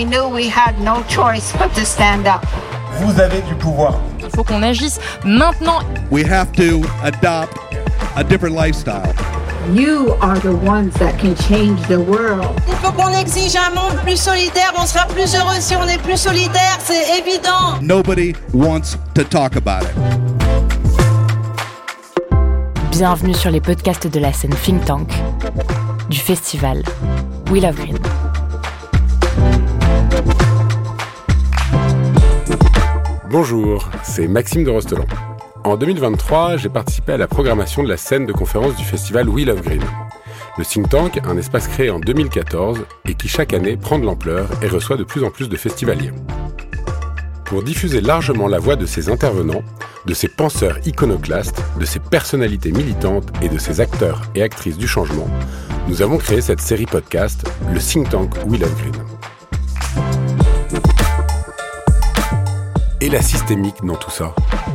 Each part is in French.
we knew we had no choice but to stand up. Vous avez du pouvoir. Il faut qu'on agisse maintenant. We have to adopt a different lifestyle. You are the ones that can change the world. Il faut qu'on exige un monde plus solidaire. On sera plus heureux si on est plus solidaire, c'est évident. Nobody wants to talk about it. Bienvenue sur les podcasts de la scène Think Tank du festival We Love Green. Bonjour, c'est Maxime de Rostelan. En 2023, j'ai participé à la programmation de la scène de conférence du festival We Love Green. Le think tank, un espace créé en 2014 et qui chaque année prend de l'ampleur et reçoit de plus en plus de festivaliers. Pour diffuser largement la voix de ces intervenants, de ces penseurs iconoclastes, de ces personnalités militantes et de ces acteurs et actrices du changement, nous avons créé cette série podcast, le think tank We Love Green. La systémique dans tout ça.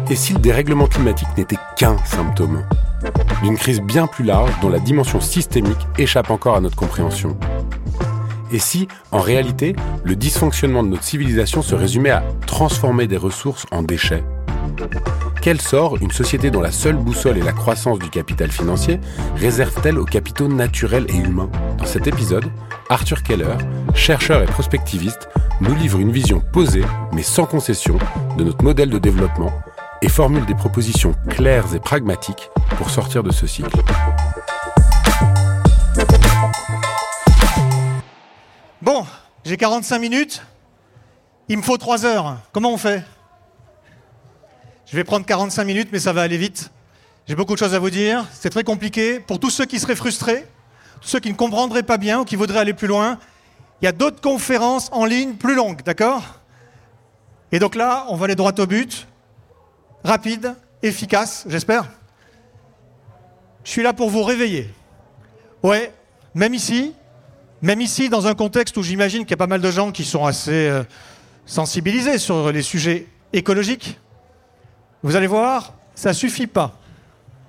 Et si le dérèglement climatique n'était qu'un symptôme D'une crise bien plus large dont la dimension systémique échappe encore à notre compréhension? Et si, en réalité, le dysfonctionnement de notre civilisation se résumait à transformer des ressources en déchets? Quel sort une société dont la seule boussole est la croissance du capital financier réserve-t-elle aux capitaux naturels et humains? Dans cet épisode, Arthur Keller, chercheur et prospectiviste, nous livre une vision posée, mais sans concession, de notre modèle de développement et formule des propositions claires et pragmatiques pour sortir de ce cycle. Bon, j'ai 45 minutes. Il me faut 3 heures. Comment on fait? Je vais prendre 45 minutes, mais ça va aller vite. J'ai beaucoup de choses à vous dire. C'est très compliqué. Pour tous ceux qui seraient frustrés, tous ceux qui ne comprendraient pas bien ou qui voudraient aller plus loin, il y a d'autres conférences en ligne plus longues, d'accord? Et donc là, on va aller droit au but, rapide, efficace, j'espère. Je suis là pour vous réveiller. Ouais, même ici, même ici, dans un contexte où j'imagine qu'il y a pas mal de gens qui sont assez euh, sensibilisés sur les sujets écologiques, vous allez voir, ça suffit pas.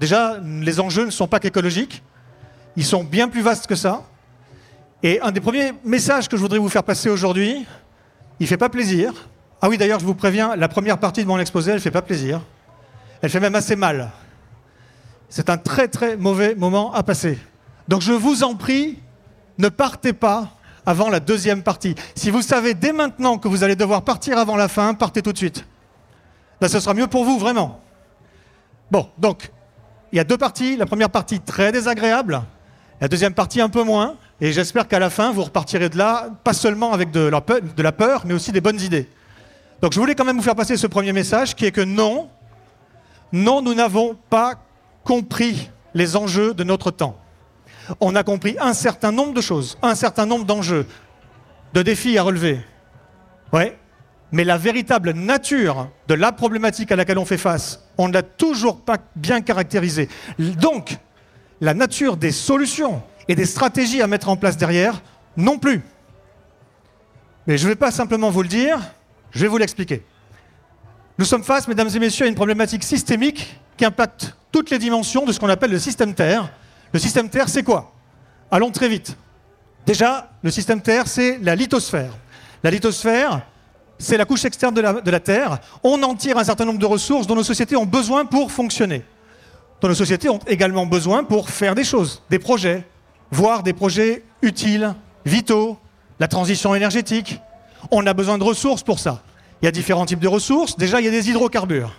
Déjà, les enjeux ne sont pas qu'écologiques, ils sont bien plus vastes que ça. Et un des premiers messages que je voudrais vous faire passer aujourd'hui, il fait pas plaisir. Ah oui, d'ailleurs, je vous préviens, la première partie de mon exposé, elle fait pas plaisir. Elle fait même assez mal. C'est un très très mauvais moment à passer. Donc je vous en prie, ne partez pas avant la deuxième partie. Si vous savez dès maintenant que vous allez devoir partir avant la fin, partez tout de suite. Là, ce sera mieux pour vous, vraiment. Bon, donc, il y a deux parties. La première partie très désagréable, la deuxième partie un peu moins. Et j'espère qu'à la fin, vous repartirez de là, pas seulement avec de la, peur, mais aussi des bonnes idées. Donc je voulais quand même vous faire passer ce premier message, qui est que non, non, nous n'avons pas compris les enjeux de notre temps. On a compris un certain nombre de choses, un certain nombre d'enjeux, de défis à relever. Ouais, mais la véritable nature de la problématique à laquelle on fait face, on ne l'a toujours pas bien caractérisée. Donc, la nature des solutions et des stratégies à mettre en place derrière, non plus. Mais je ne vais pas simplement vous le dire, je vais vous l'expliquer. Nous sommes face, mesdames et messieurs, à une problématique systémique qui impacte toutes les dimensions de ce qu'on appelle le système Terre. Le système Terre, c'est quoi? Allons très vite. Déjà, le système Terre, c'est la lithosphère. La lithosphère, c'est la couche externe de la, de la, Terre. On en tire un certain nombre de ressources dont nos sociétés ont besoin pour fonctionner. Dont nos sociétés ont également besoin pour faire des choses, des projets, voire des projets utiles, vitaux, la transition énergétique. On a besoin de ressources pour ça. Il y a différents types de ressources. Déjà, il y a des hydrocarbures.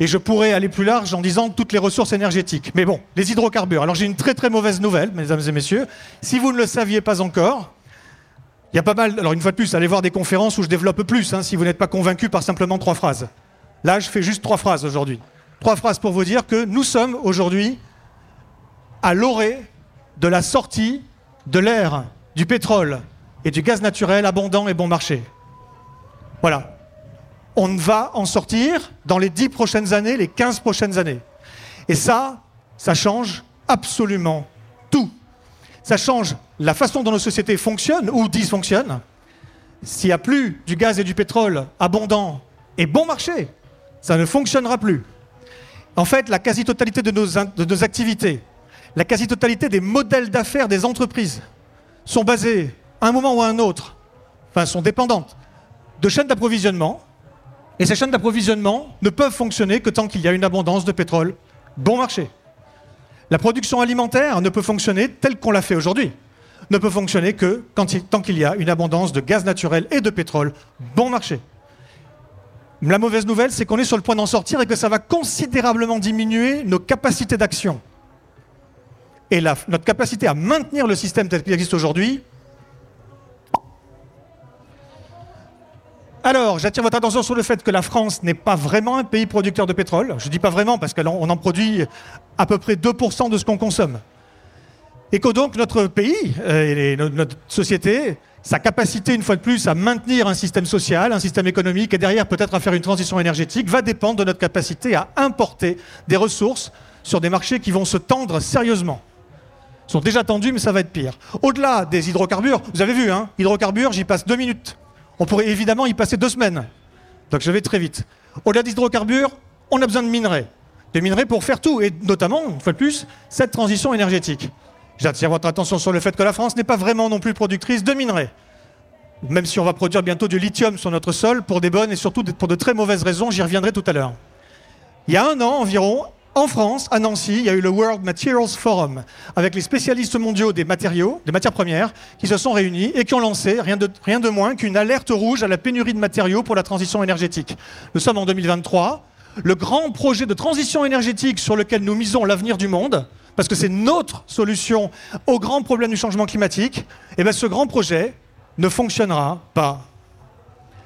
Et je pourrais aller plus large en disant toutes les ressources énergétiques. Mais bon, les hydrocarbures. Alors j'ai une très très mauvaise nouvelle, mesdames et messieurs. Si vous ne le saviez pas encore, il y a pas mal. Alors une fois de plus, allez voir des conférences où je développe plus, hein, si vous n'êtes pas convaincu par simplement trois phrases. Là, je fais juste trois phrases aujourd'hui. Trois phrases pour vous dire que nous sommes aujourd'hui à l'orée de la sortie de l'air, du pétrole et du gaz naturel abondant et bon marché. Voilà. On va en sortir dans les 10 prochaines années, les 15 prochaines années. Et ça, ça change absolument tout. Ça change la façon dont nos sociétés fonctionnent ou dysfonctionnent. S'il n'y a plus du gaz et du pétrole abondant et bon marché, ça ne fonctionnera plus. En fait, la quasi-totalité de nos, de nos activités, la quasi-totalité des modèles d'affaires des entreprises sont basés, à un moment ou à un autre, enfin sont dépendantes de chaînes d'approvisionnement. Et ces chaînes d'approvisionnement ne peuvent fonctionner que tant qu'il y a une abondance de pétrole bon marché. La production alimentaire ne peut fonctionner telle qu'on l'a fait aujourd'hui. Ne peut fonctionner que tant qu'il y a une abondance de gaz naturel et de pétrole bon marché. La mauvaise nouvelle, c'est qu'on est sur le point d'en sortir et que ça va considérablement diminuer nos capacités d'action. Et notre capacité à maintenir le système tel qu'il existe aujourd'hui. Alors, j'attire votre attention sur le fait que la France n'est pas vraiment un pays producteur de pétrole. Je ne dis pas vraiment parce qu'on en produit à peu près 2% de ce qu'on consomme. Et que donc notre pays, euh, et notre société, sa capacité, une fois de plus, à maintenir un système social, un système économique et derrière peut-être à faire une transition énergétique, va dépendre de notre capacité à importer des ressources sur des marchés qui vont se tendre sérieusement. Sont déjà tendus, mais ça va être pire. Au-delà des hydrocarbures, vous avez vu, hein, hydrocarbures, j'y passe deux minutes. On pourrait évidemment y passer deux semaines. Donc je vais très vite. Au-delà des hydrocarbures, on a besoin de minerais. Des minerais pour faire tout, et notamment, une fois de plus, cette transition énergétique. J'attire votre attention sur le fait que la France n'est pas vraiment non plus productrice de minerais. Même si on va produire bientôt du lithium sur notre sol pour des bonnes et surtout pour de très mauvaises raisons, j'y reviendrai tout à l'heure. Il y a un an environ, en France, à Nancy, il y a eu le World Materials Forum, avec les spécialistes mondiaux des matériaux, des matières premières, qui se sont réunis et qui ont lancé rien de, moins qu'une alerte rouge à la pénurie de matériaux pour la transition énergétique. Nous sommes en 2023. Le grand projet de transition énergétique sur lequel nous misons l'avenir du monde, parce que c'est notre solution au grand problème du changement climatique, et bien ce grand projet ne fonctionnera pas.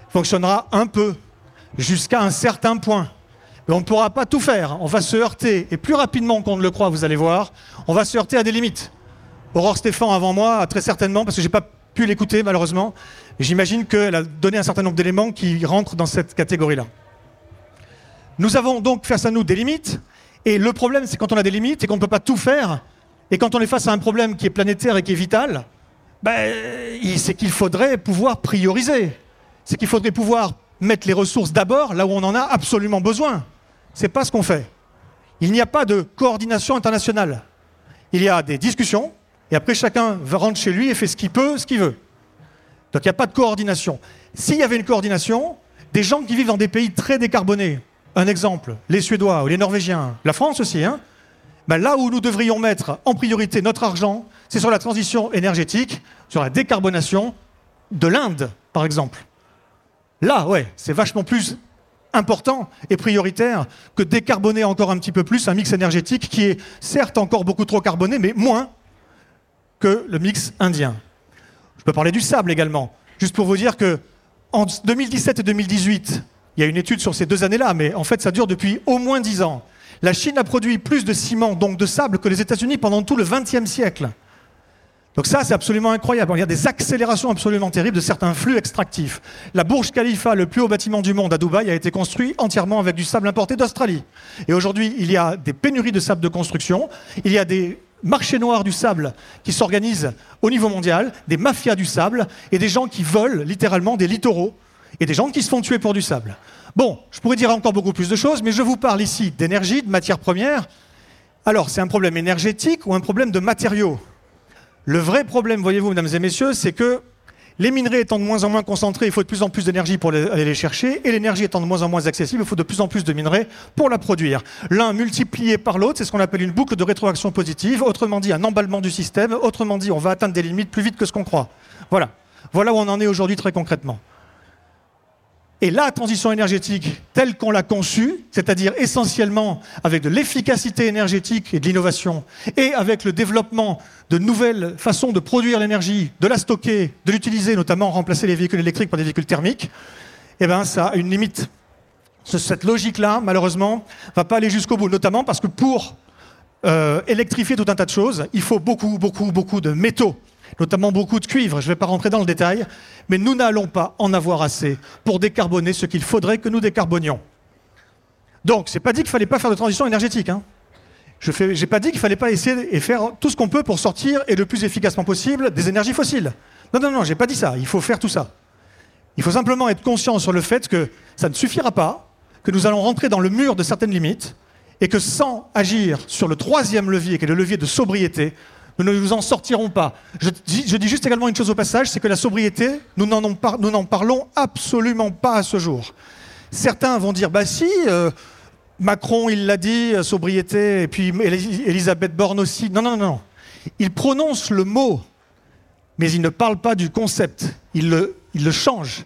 Fonctionnera un peu, jusqu'à un certain point. On ne pourra pas tout faire. On va se heurter, et plus rapidement qu'on ne le croit, vous allez voir, on va se heurter à des limites. Aurore Stéphane, avant moi, très certainement, parce que je n'ai pas pu l'écouter malheureusement, j'imagine qu'elle a donné un certain nombre d'éléments qui rentrent dans cette catégorie-là. Nous avons donc face à nous des limites, et le problème, c'est quand on a des limites et qu'on ne peut pas tout faire, et quand on est face à un problème qui est planétaire et qui est vital, ben, c'est qu'il faudrait pouvoir prioriser. C'est qu'il faudrait pouvoir mettre les ressources d'abord là où on en a absolument besoin. C'est pas ce qu'on fait. Il n'y a pas de coordination internationale. Il y a des discussions, et après chacun rentre chez lui et fait ce qu'il peut, ce qu'il veut. Donc il n'y a pas de coordination. S'il y avait une coordination, des gens qui vivent dans des pays très décarbonés, un exemple, les Suédois ou les Norvégiens, la France aussi, hein, ben là où nous devrions mettre en priorité notre argent, c'est sur la transition énergétique, sur la décarbonation de l'Inde, par exemple. Là, ouais, c'est vachement plus important et prioritaire que décarboner encore un petit peu plus un mix énergétique qui est certes encore beaucoup trop carboné, mais moins que le mix indien. Je peux parler du sable également. Juste pour vous dire que en 2017 et 2018, il y a une étude sur ces deux années-là, mais en fait ça dure depuis au moins 10 ans. La Chine a produit plus de ciment, donc de sable, que les États-Unis pendant tout le XXe siècle. Donc ça, c'est absolument incroyable. Il y a des accélérations absolument terribles de certains flux extractifs. La Burj Khalifa, le plus haut bâtiment du monde à Dubaï, a été construit entièrement avec du sable importé d'Australie. Et aujourd'hui, il y a des pénuries de sable de construction, il y a des marchés noirs du sable qui s'organisent au niveau mondial, des mafias du sable et des gens qui volent littéralement des littoraux et des gens qui se font tuer pour du sable. Bon, je pourrais dire encore beaucoup plus de choses, mais je vous parle ici d'énergie, de matières premières. Alors, c'est un problème énergétique ou un problème de matériaux? Le vrai problème, voyez-vous, mesdames et messieurs, c'est que les minerais étant de moins en moins concentrés, il faut de plus en plus d'énergie pour aller les chercher, et l'énergie étant de moins en moins accessible, il faut de plus en plus de minerais pour la produire. L'un multiplié par l'autre, c'est ce qu'on appelle une boucle de rétroaction positive, autrement dit un emballement du système, autrement dit on va atteindre des limites plus vite que ce qu'on croit. Voilà. Voilà où on en est aujourd'hui très concrètement. Et la transition énergétique telle qu'on l'a conçue, c'est-à-dire essentiellement avec de l'efficacité énergétique et de l'innovation, et avec le développement de nouvelles façons de produire l'énergie, de la stocker, de l'utiliser, notamment remplacer les véhicules électriques par des véhicules thermiques, eh ben, ça a une limite. Ce- Cette logique-là, malheureusement, va pas aller jusqu'au bout, notamment parce que pour euh, électrifier tout un tas de choses, il faut beaucoup, beaucoup, beaucoup de métaux, notamment beaucoup de cuivre. Je ne vais pas rentrer dans le détail, mais nous n'allons pas en avoir assez pour décarboner ce qu'il faudrait que nous décarbonions. Donc, c'est pas dit qu'il fallait pas faire de transition énergétique. Hein. Je n'ai pas dit qu'il fallait pas essayer et faire tout ce qu'on peut pour sortir et le plus efficacement possible des énergies fossiles. Non, non, non, j'ai pas dit ça. Il faut faire tout ça. Il faut simplement être conscient sur le fait que ça ne suffira pas, que nous allons rentrer dans le mur de certaines limites, et que sans agir sur le troisième levier, qui est le levier de sobriété, Nous ne nous en sortirons pas. Je dis, juste également une chose au passage, c'est que la sobriété, nous n'en parlons absolument pas à ce jour. Certains vont dire, bah si, euh, Macron il l'a dit, euh, sobriété, et puis Elis- Elisabeth Borne aussi. Non, non, non, non. Ils prononcent le mot, mais ils ne parlent pas du concept. Ils le, changent.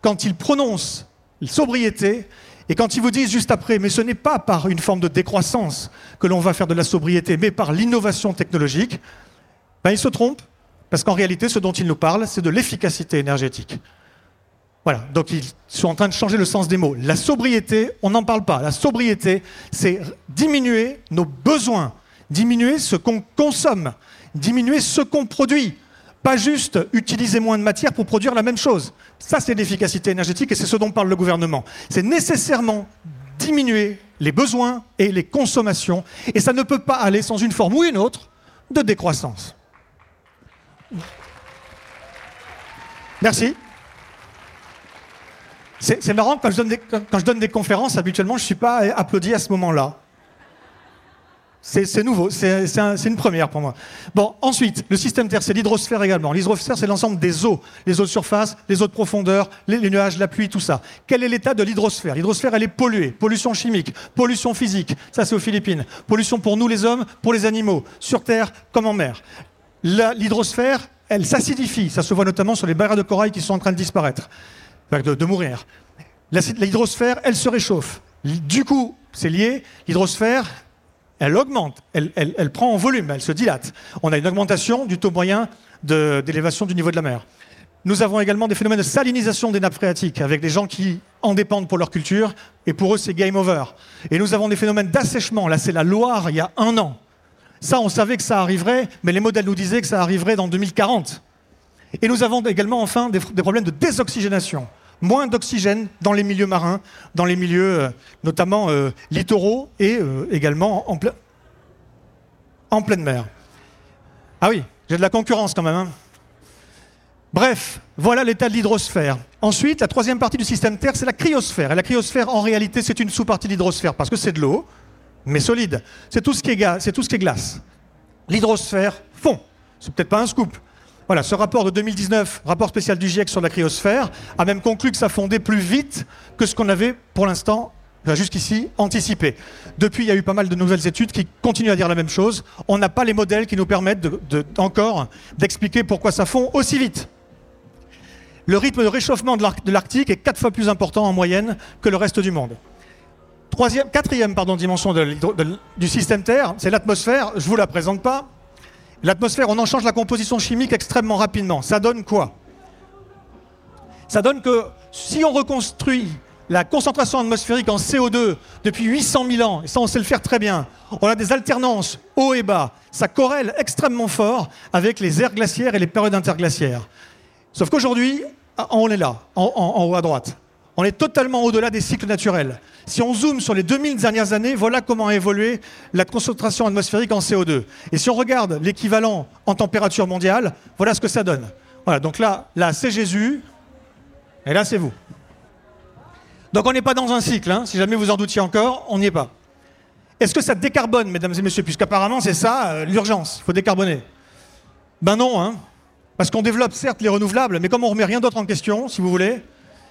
Quand ils prononcent sobriété, et quand ils vous disent juste après, mais ce n'est pas par une forme de décroissance que l'on va faire de la sobriété, mais par l'innovation technologique, ben ils se trompent, parce qu'en réalité, ce dont ils nous parlent, c'est de l'efficacité énergétique. Voilà, donc ils sont en train de changer le sens des mots. La sobriété, on n'en parle pas. La sobriété, c'est diminuer nos besoins, diminuer ce qu'on consomme, diminuer ce qu'on produit. Pas juste utiliser moins de matière pour produire la même chose. Ça, c'est l'efficacité énergétique et c'est ce dont parle le gouvernement. C'est nécessairement diminuer les besoins et les consommations et ça ne peut pas aller sans une forme ou une autre de décroissance. Merci. C'est marrant, quand je, donne des, quand je donne des conférences, habituellement, je ne suis pas applaudi à ce moment-là. C'est nouveau, c'est c'est un- c'est une première pour moi. Bon, ensuite, le système Terre, c'est l'hydrosphère également. L'hydrosphère, c'est l'ensemble des eaux, les eaux de surface, les eaux de profondeur, les, nuages, la pluie, tout ça. Quel est l'état de l'hydrosphère? L'hydrosphère, elle est polluée. Pollution chimique, pollution physique, ça c'est aux Philippines. Pollution pour nous les hommes, pour les animaux, sur Terre comme en mer. L'hydrosphère, elle s'acidifie. Ça se voit notamment sur les barrières de corail qui sont en train de disparaître, de, mourir. L'hydrosphère, elle se réchauffe. Du coup, c'est lié. L'hydrosphère, elle augmente, elle, prend en volume, elle se dilate. On a une augmentation du taux moyen d'élévation du niveau de la mer. Nous avons également des phénomènes de salinisation des nappes phréatiques, avec des gens qui en dépendent pour leur culture, et pour eux, c'est game over. Et nous avons des phénomènes d'assèchement. Là, c'est la Loire, il y a un an. Ça, on savait que ça arriverait, mais les modèles nous disaient que ça arriverait dans 2040. Et nous avons également, enfin, des problèmes de désoxygénation. Moins d'oxygène dans les milieux marins, dans les milieux euh, notamment euh, littoraux et euh, également en, ple- en pleine mer. Ah oui, j'ai de la concurrence quand même. hein. Bref, voilà l'état de l'hydrosphère. Ensuite, la troisième partie du système Terre, c'est la cryosphère. Et la cryosphère, en réalité, c'est une sous-partie de l'hydrosphère parce que c'est de l'eau, mais solide. C'est tout ce qui est, c'est tout ce qui est glace. L'hydrosphère fond. C'est peut-être pas un scoop. Voilà, ce rapport de 2019, rapport spécial du GIEC sur la cryosphère, a même conclu que ça fondait plus vite que ce qu'on avait pour l'instant, enfin, jusqu'ici, anticipé. Depuis, il y a eu pas mal de nouvelles études qui continuent à dire la même chose. On n'a pas les modèles qui nous permettent encore d'expliquer pourquoi ça fond aussi vite. Le rythme de réchauffement de l'Arc- de l'Arctique est quatre fois plus important en moyenne que le reste du monde. Quatrième dimension du système Terre, c'est l'atmosphère. Je ne vous la présente pas. L'atmosphère, on en change la composition chimique extrêmement rapidement. Ça donne quoi? Ça donne que si on reconstruit la concentration atmosphérique en CO2 depuis 800 000 ans, et ça on sait le faire très bien, on a des alternances haut et bas. Ça corrèle extrêmement fort avec les aires glaciaires et les périodes interglaciaires. Sauf qu'aujourd'hui, ah, on est là, en, haut à droite. On est totalement au-delà des cycles naturels. Si on zoome sur les 2000 dernières années, voilà comment a évolué la concentration atmosphérique en CO2. Et si on regarde l'équivalent en température mondiale, voilà ce que ça donne. Voilà, donc là, là c'est Jésus, et là, c'est vous. Donc on n'est pas dans un cycle, hein. si jamais vous en doutiez encore, on n'y est pas. Est-ce que ça décarbone, mesdames et messieurs? Puisqu'apparemment, c'est ça, euh, l'urgence, il faut décarboner. Ben non, hein. Parce qu'on développe certes les renouvelables, mais comme on remet rien d'autre en question, si vous voulez,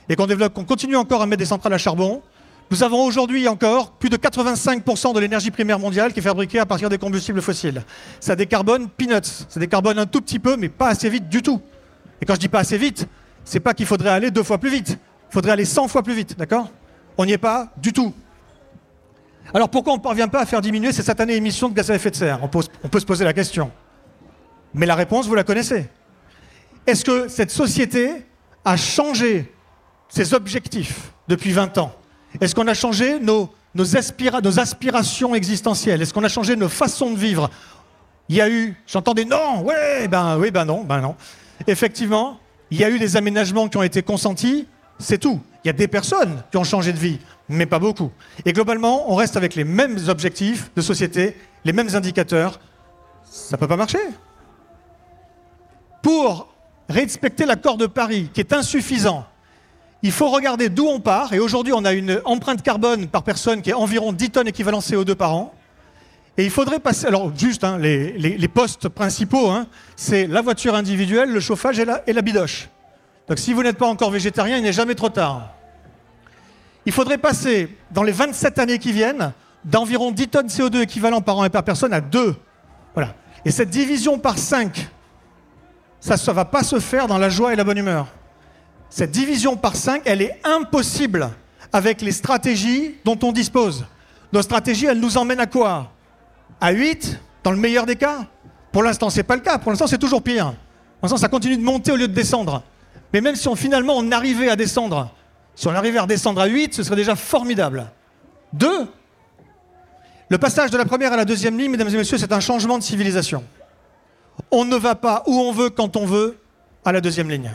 et qu'on développe, qu'on continue encore à mettre des centrales à charbon, nous avons aujourd'hui encore plus de 85% de l'énergie primaire mondiale qui est fabriquée à partir des combustibles fossiles. Ça décarbone peanuts, ça décarbone un tout petit peu, mais pas assez vite du tout. Et quand je dis pas assez vite, c'est pas qu'il faudrait aller deux fois plus vite, il faudrait aller 100 fois plus vite, d'accord? On n'y est pas du tout. Alors pourquoi on ne parvient pas à faire diminuer ces satanées émissions de gaz à effet de serre? On, peut se poser la question. Mais la réponse, vous la connaissez. Est-ce que cette société a changé ses objectifs depuis 20 ans Est-ce qu'on a changé nos, nos, aspira- nos aspirations existentielles? Est-ce qu'on a changé nos façons de vivre? Il y a eu, j'entends des non, ouais, ben oui, ben non, ben non. Effectivement, il y a eu des aménagements qui ont été consentis, c'est tout. Il y a des personnes qui ont changé de vie, mais pas beaucoup. Et globalement, on reste avec les mêmes objectifs de société, les mêmes indicateurs. Ça peut pas marcher. Pour respecter l'accord de Paris, qui est insuffisant, il faut regarder d'où on part. Et aujourd'hui, on a une empreinte carbone par personne qui est environ 10 tonnes équivalent CO2 par an. Et il faudrait passer. Alors, juste, hein, les, postes principaux, hein, c'est la voiture individuelle, le chauffage et la, et la bidoche. Donc, si vous n'êtes pas encore végétarien, il n'est jamais trop tard. Il faudrait passer, dans les 27 années qui viennent, d'environ 10 tonnes CO2 équivalent par an et par personne à 2. Voilà. Et cette division par 5, ça ne va pas se faire dans la joie et la bonne humeur. Cette division par 5, elle est impossible avec les stratégies dont on dispose. Nos stratégies, elles nous emmènent à quoi? À 8, dans le meilleur des cas Pour l'instant, ce n'est pas le cas. Pour l'instant, c'est toujours pire. Pour l'instant, ça continue de monter au lieu de descendre. Mais même si on, finalement on arrivait à descendre, si on arrivait à redescendre à 8, ce serait déjà formidable. 2. Le passage de la première à la deuxième ligne, mesdames et messieurs, c'est un changement de civilisation. On ne va pas où on veut quand on veut à la deuxième ligne.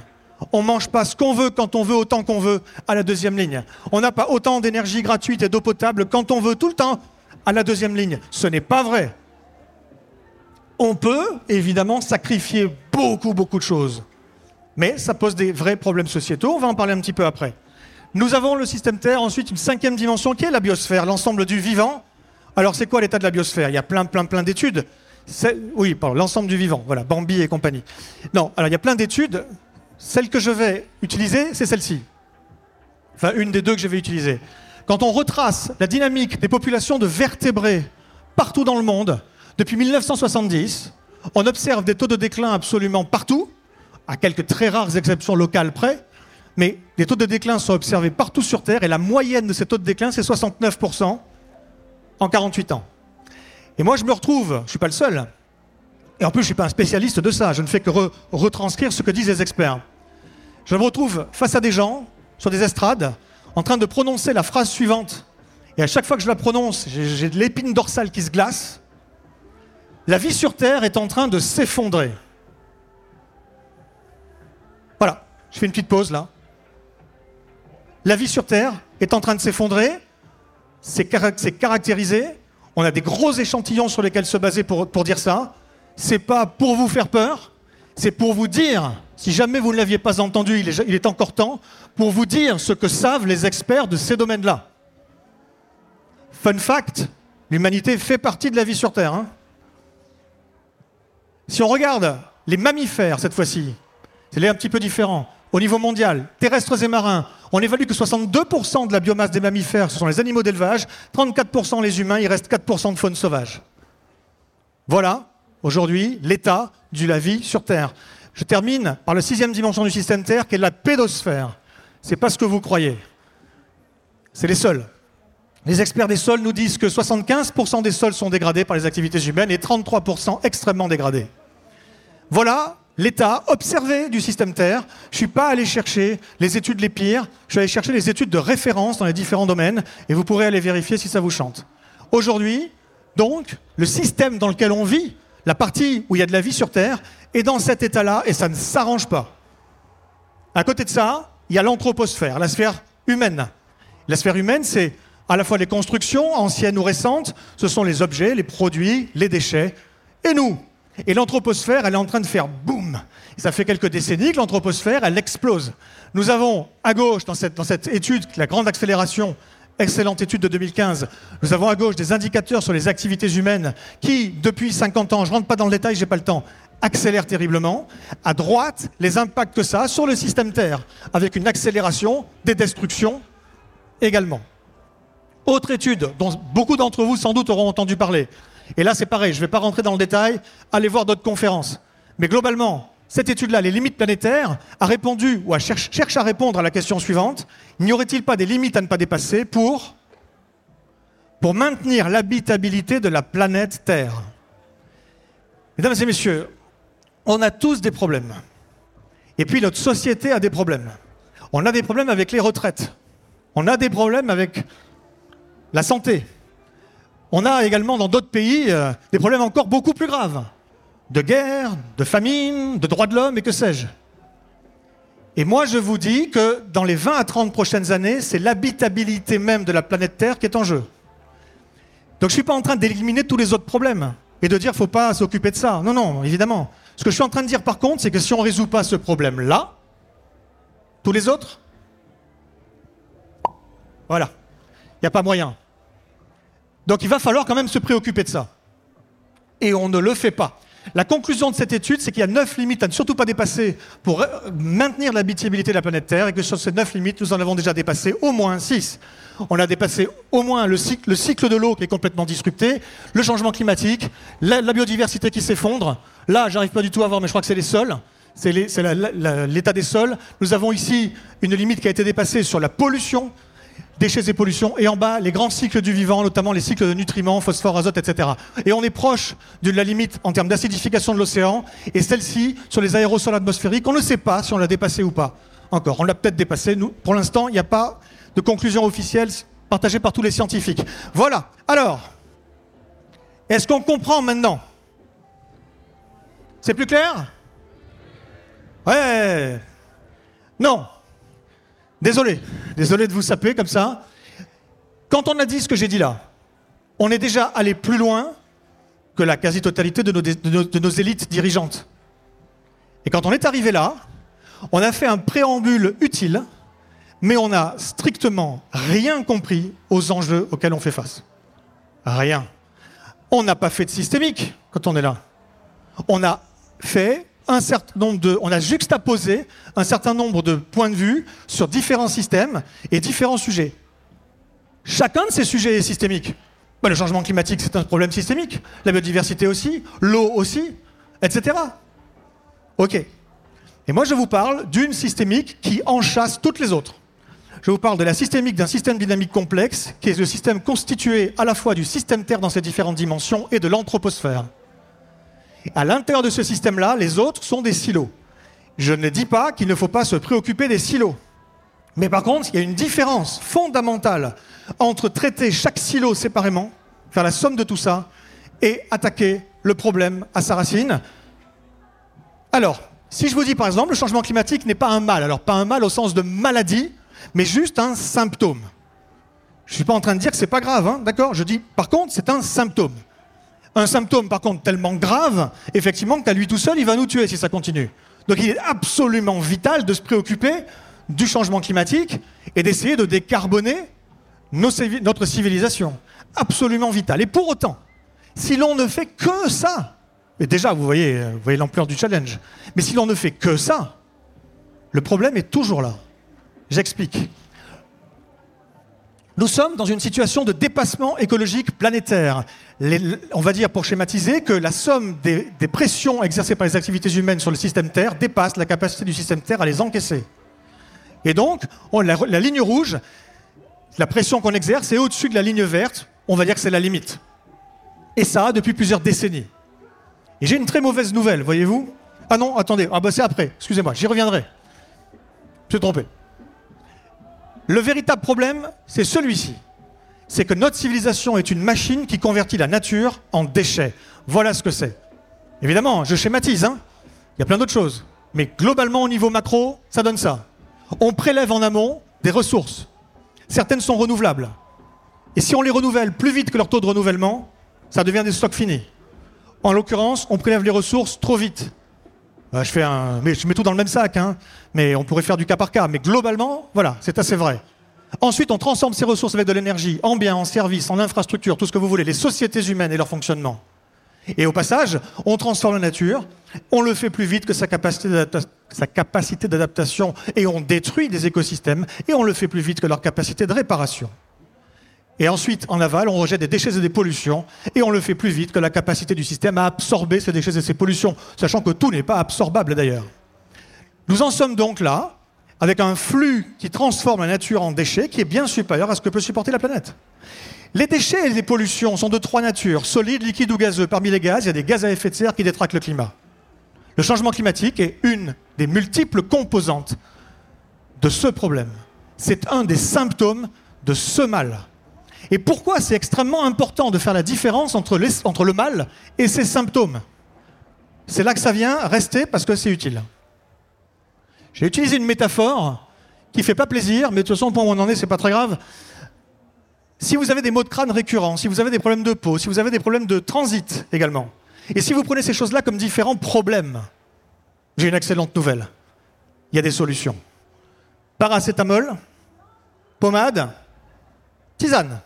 On mange pas ce qu'on veut quand on veut autant qu'on veut à la deuxième ligne. On n'a pas autant d'énergie gratuite et d'eau potable quand on veut tout le temps à la deuxième ligne. Ce n'est pas vrai. On peut évidemment sacrifier beaucoup, beaucoup de choses. Mais ça pose des vrais problèmes sociétaux. On va en parler un petit peu après. Nous avons le système Terre, ensuite une cinquième dimension qui est la biosphère, l'ensemble du vivant. Alors c'est quoi l'état de la biosphère? Il y a plein, plein, plein d'études. Oui, pardon, l'ensemble du vivant, voilà, Bambi et compagnie. Non, alors il y a plein d'études. Celle que je vais utiliser, c'est celle-ci. Enfin, une des deux que je vais utiliser. Quand on retrace la dynamique des populations de vertébrés partout dans le monde, depuis 1970, on observe des taux de déclin absolument partout, à quelques très rares exceptions locales près, mais les taux de déclin sont observés partout sur Terre et la moyenne de ces taux de déclin, c'est 69% en 48 ans. Et moi, je me retrouve, je ne suis pas le seul, et en plus, je ne suis pas un spécialiste de ça, je ne fais que re- retranscrire ce que disent les experts. Je me retrouve face à des gens, sur des estrades, en train de prononcer la phrase suivante. Et à chaque fois que je la prononce, j'ai de l'épine dorsale qui se glace. La vie sur Terre est en train de s'effondrer. Voilà, je fais une petite pause là. La vie sur Terre est en train de s'effondrer. C'est caractérisé. On a des gros échantillons sur lesquels se baser pour, pour dire ça. C'est pas pour vous faire peur, c'est pour vous dire, si jamais vous ne l'aviez pas entendu, il est, encore temps, pour vous dire ce que savent les experts de ces domaines-là. Fun fact, l'humanité fait partie de la vie sur Terre. hein. Si on regarde les mammifères cette fois-ci, c'est un petit peu différent. Au niveau mondial, terrestres et marins, on évalue que 62% de la biomasse des mammifères, ce sont les animaux d'élevage, 34% les humains, il reste 4% de faune sauvage. Voilà, aujourd'hui, l'état de la vie sur Terre. Je termine par la sixième dimension du système Terre, qui est la pédosphère. C'est pas ce que vous croyez. C'est les sols. Les experts des sols nous disent que 75% des sols sont dégradés par les activités humaines et 33% extrêmement dégradés. Voilà l'état observé du système Terre. Je ne suis pas allé chercher les études les pires, je suis allé chercher les études de référence dans les différents domaines et vous pourrez aller vérifier si ça vous chante. Aujourd'hui, donc, le système dans lequel on vit, la partie où il y a de la vie sur Terre, est dans cet état-là et ça ne s'arrange pas. À côté de ça, il y a l'anthroposphère, la sphère humaine. La sphère humaine, c'est à la fois les constructions, anciennes ou récentes, ce sont les objets, les produits, les déchets, et nous. Et l'anthroposphère, elle est en train de faire boum. Ça fait quelques décennies que l'anthroposphère, elle explose. Nous avons à gauche, dans cette, dans cette étude, la grande accélération, excellente étude de 2015, nous avons à gauche des indicateurs sur les activités humaines qui, depuis 50 ans, je ne rentre pas dans le détail, j'ai pas le temps, accélèrent terriblement. À droite, les impacts que ça a sur le système Terre, avec une accélération des destructions également. Autre étude dont beaucoup d'entre vous sans doute auront entendu parler. Et là, c'est pareil, je ne vais pas rentrer dans le détail, allez voir d'autres conférences. Mais globalement, cette étude-là, les limites planétaires, a répondu ou cherche, à répondre à la question suivante n'y aurait-il pas des limites à ne pas dépasser pour, pour maintenir l'habitabilité de la planète Terre? Mesdames et messieurs, on a tous des problèmes. Et puis notre société a des problèmes. On a des problèmes avec les retraites. On a des problèmes avec la santé. On a également dans d'autres pays euh, des problèmes encore beaucoup plus graves. De guerre, de famine, de droits de l'homme et que sais-je. Et moi, je vous dis que dans les 20 à 30 prochaines années, c'est l'habitabilité même de la planète Terre qui est en jeu. Donc je ne suis pas en train d'éliminer tous les autres problèmes et de dire qu'il ne faut pas s'occuper de ça. Non, non, évidemment. Ce que je suis en train de dire par contre, c'est que si on ne résout pas ce problème-là, tous les autres, voilà, il n'y a pas moyen. Donc il va falloir quand même se préoccuper de ça. et on ne le fait pas. La conclusion de cette étude, c'est qu'il y a neuf limites à ne surtout pas dépasser pour euh, maintenir l'habitabilité de la planète Terre et que sur ces neuf limites, nous en avons déjà dépassé au moins six. On a dépassé au moins le cycle, le cycle de l'eau qui est complètement disrupté, le changement climatique, la, biodiversité qui s'effondre. Là, j'arrive pas du tout à voir, mais je crois que c'est les sols. C'est l'état des sols. Nous avons ici une limite qui a été dépassée sur la pollution, déchets et pollution, et en bas, les grands cycles du vivant, notamment les cycles de nutriments, phosphore, azote, etc. Et on est proche de la limite en termes d'acidification de l'océan, et celle-ci, sur les aérosols atmosphériques, on ne sait pas si on l'a dépassé ou pas. Encore, on l'a peut-être dépassé. Nous, pour l'instant, il n'y a pas de conclusion officielle partagée par tous les scientifiques. Voilà. Alors, est-ce qu'on comprend maintenant? C'est plus clair? Ouais. Non. Désolé. Désolé de vous saper comme ça. Quand on a dit ce que j'ai dit là, on est déjà allé plus loin que la quasi-totalité de nos, élites dirigeantes. Et quand on est arrivé là, on a fait un préambule utile, mais on n'a strictement rien compris aux enjeux auxquels on fait face. Rien. On n'a pas fait de systémique quand on est là. On a fait un certain nombre de, on a juxtaposé un certain nombre de points de vue sur différents systèmes et différents sujets. Chacun de ces sujets est systémique. Ben, le changement climatique, c'est un problème systémique. La biodiversité aussi, l'eau aussi, etc. Ok. Et moi, je vous parle d'une systémique qui enchasse toutes les autres. Je vous parle de la systémique d'un système dynamique complexe, qui est le système constitué à la fois du système Terre dans ses différentes dimensions et de l'anthroposphère. À l'intérieur de ce système-là, les autres sont des silos. Je ne dis pas qu'il ne faut pas se préoccuper des silos. Mais par contre, il y a une différence fondamentale entre traiter chaque silo séparément, faire la somme de tout ça, et attaquer le problème à sa racine. Alors, si je vous dis par exemple, le changement climatique n'est pas un mal, alors pas un mal au sens de maladie, mais juste un symptôme. Je ne suis pas en train de dire que c'est pas grave, hein, d'accord? Je dis, par contre, c'est un symptôme. Un symptôme, par contre, tellement grave, effectivement, qu'à lui tout seul, il va nous tuer si ça continue. Donc il est absolument vital de se préoccuper du changement climatique et d'essayer de décarboner notre civilisation. Absolument vital. Et pour autant, si l'on ne fait que ça, et déjà, euh, vous voyez l'ampleur du challenge, mais si l'on ne fait que ça, le problème est toujours là. J'explique. Nous sommes dans une situation de dépassement écologique planétaire. On va dire, pour schématiser, que la somme des, pressions exercées par les activités humaines sur le système Terre dépasse la capacité du système Terre à les encaisser. Et donc, on- la, ligne rouge, la pression qu'on exerce est au-dessus de la ligne verte. On va dire que c'est la limite. Et ça, depuis plusieurs décennies. Et j'ai une très mauvaise nouvelle, voyez-vous? Ah non, attendez, ah bah c'est après, excusez-moi, j'y reviendrai. Je suis trompé. Le véritable problème, c'est celui-ci. C'est que notre civilisation est une machine qui convertit la nature en déchets. Voilà ce que c'est. Évidemment, je schématise, hein. Il y a plein d'autres choses. Mais globalement, au niveau macro, ça donne ça. On prélève en amont des ressources. Certaines sont renouvelables. Et si on les renouvelle plus vite que leur taux de renouvellement, ça devient des stocks finis. En l'occurrence, on prélève les ressources trop vite. Euh, je, fais un, mais je mets tout dans le même sac, hein, mais on pourrait faire du cas par cas. Mais globalement, voilà, c'est assez vrai. Ensuite, on transforme ces ressources avec de l'énergie, en biens, en services, en infrastructures, tout ce que vous voulez, les sociétés humaines et leur fonctionnement. Et au passage, on transforme la nature, on le fait plus vite que sa capacité d'adaptation, et on détruit des écosystèmes, et on le fait plus vite que leur capacité de réparation. Et ensuite, en aval, on rejette des déchets et des pollutions, et on le fait plus vite que la capacité du système à absorber ces déchets et ces pollutions, sachant que tout n'est pas absorbable d'ailleurs. Nous en sommes donc là, avec un flux qui transforme la nature en déchets, qui est bien supérieur à ce que peut supporter la planète. Les déchets et les pollutions sont de trois natures, solides, liquides ou gazeux. Parmi les gaz, il y a des gaz à effet de serre qui détraquent le climat. Le changement climatique est une des multiples composantes de ce problème. C'est un des symptômes de ce mal. Et pourquoi c'est extrêmement important de faire la différence entre, le mal et ses symptômes? C'est là que ça vient, rester parce que c'est utile. J'ai utilisé une métaphore qui fait pas plaisir, mais de toute façon, point où on en est, c'est pas très grave. Si vous avez des maux de crâne récurrents, si vous avez des problèmes de peau, si vous avez des problèmes de transit également, et si vous prenez ces choses-là comme différents problèmes, j'ai une excellente nouvelle. Il y a des solutions. Paracétamol, pommade, tisane.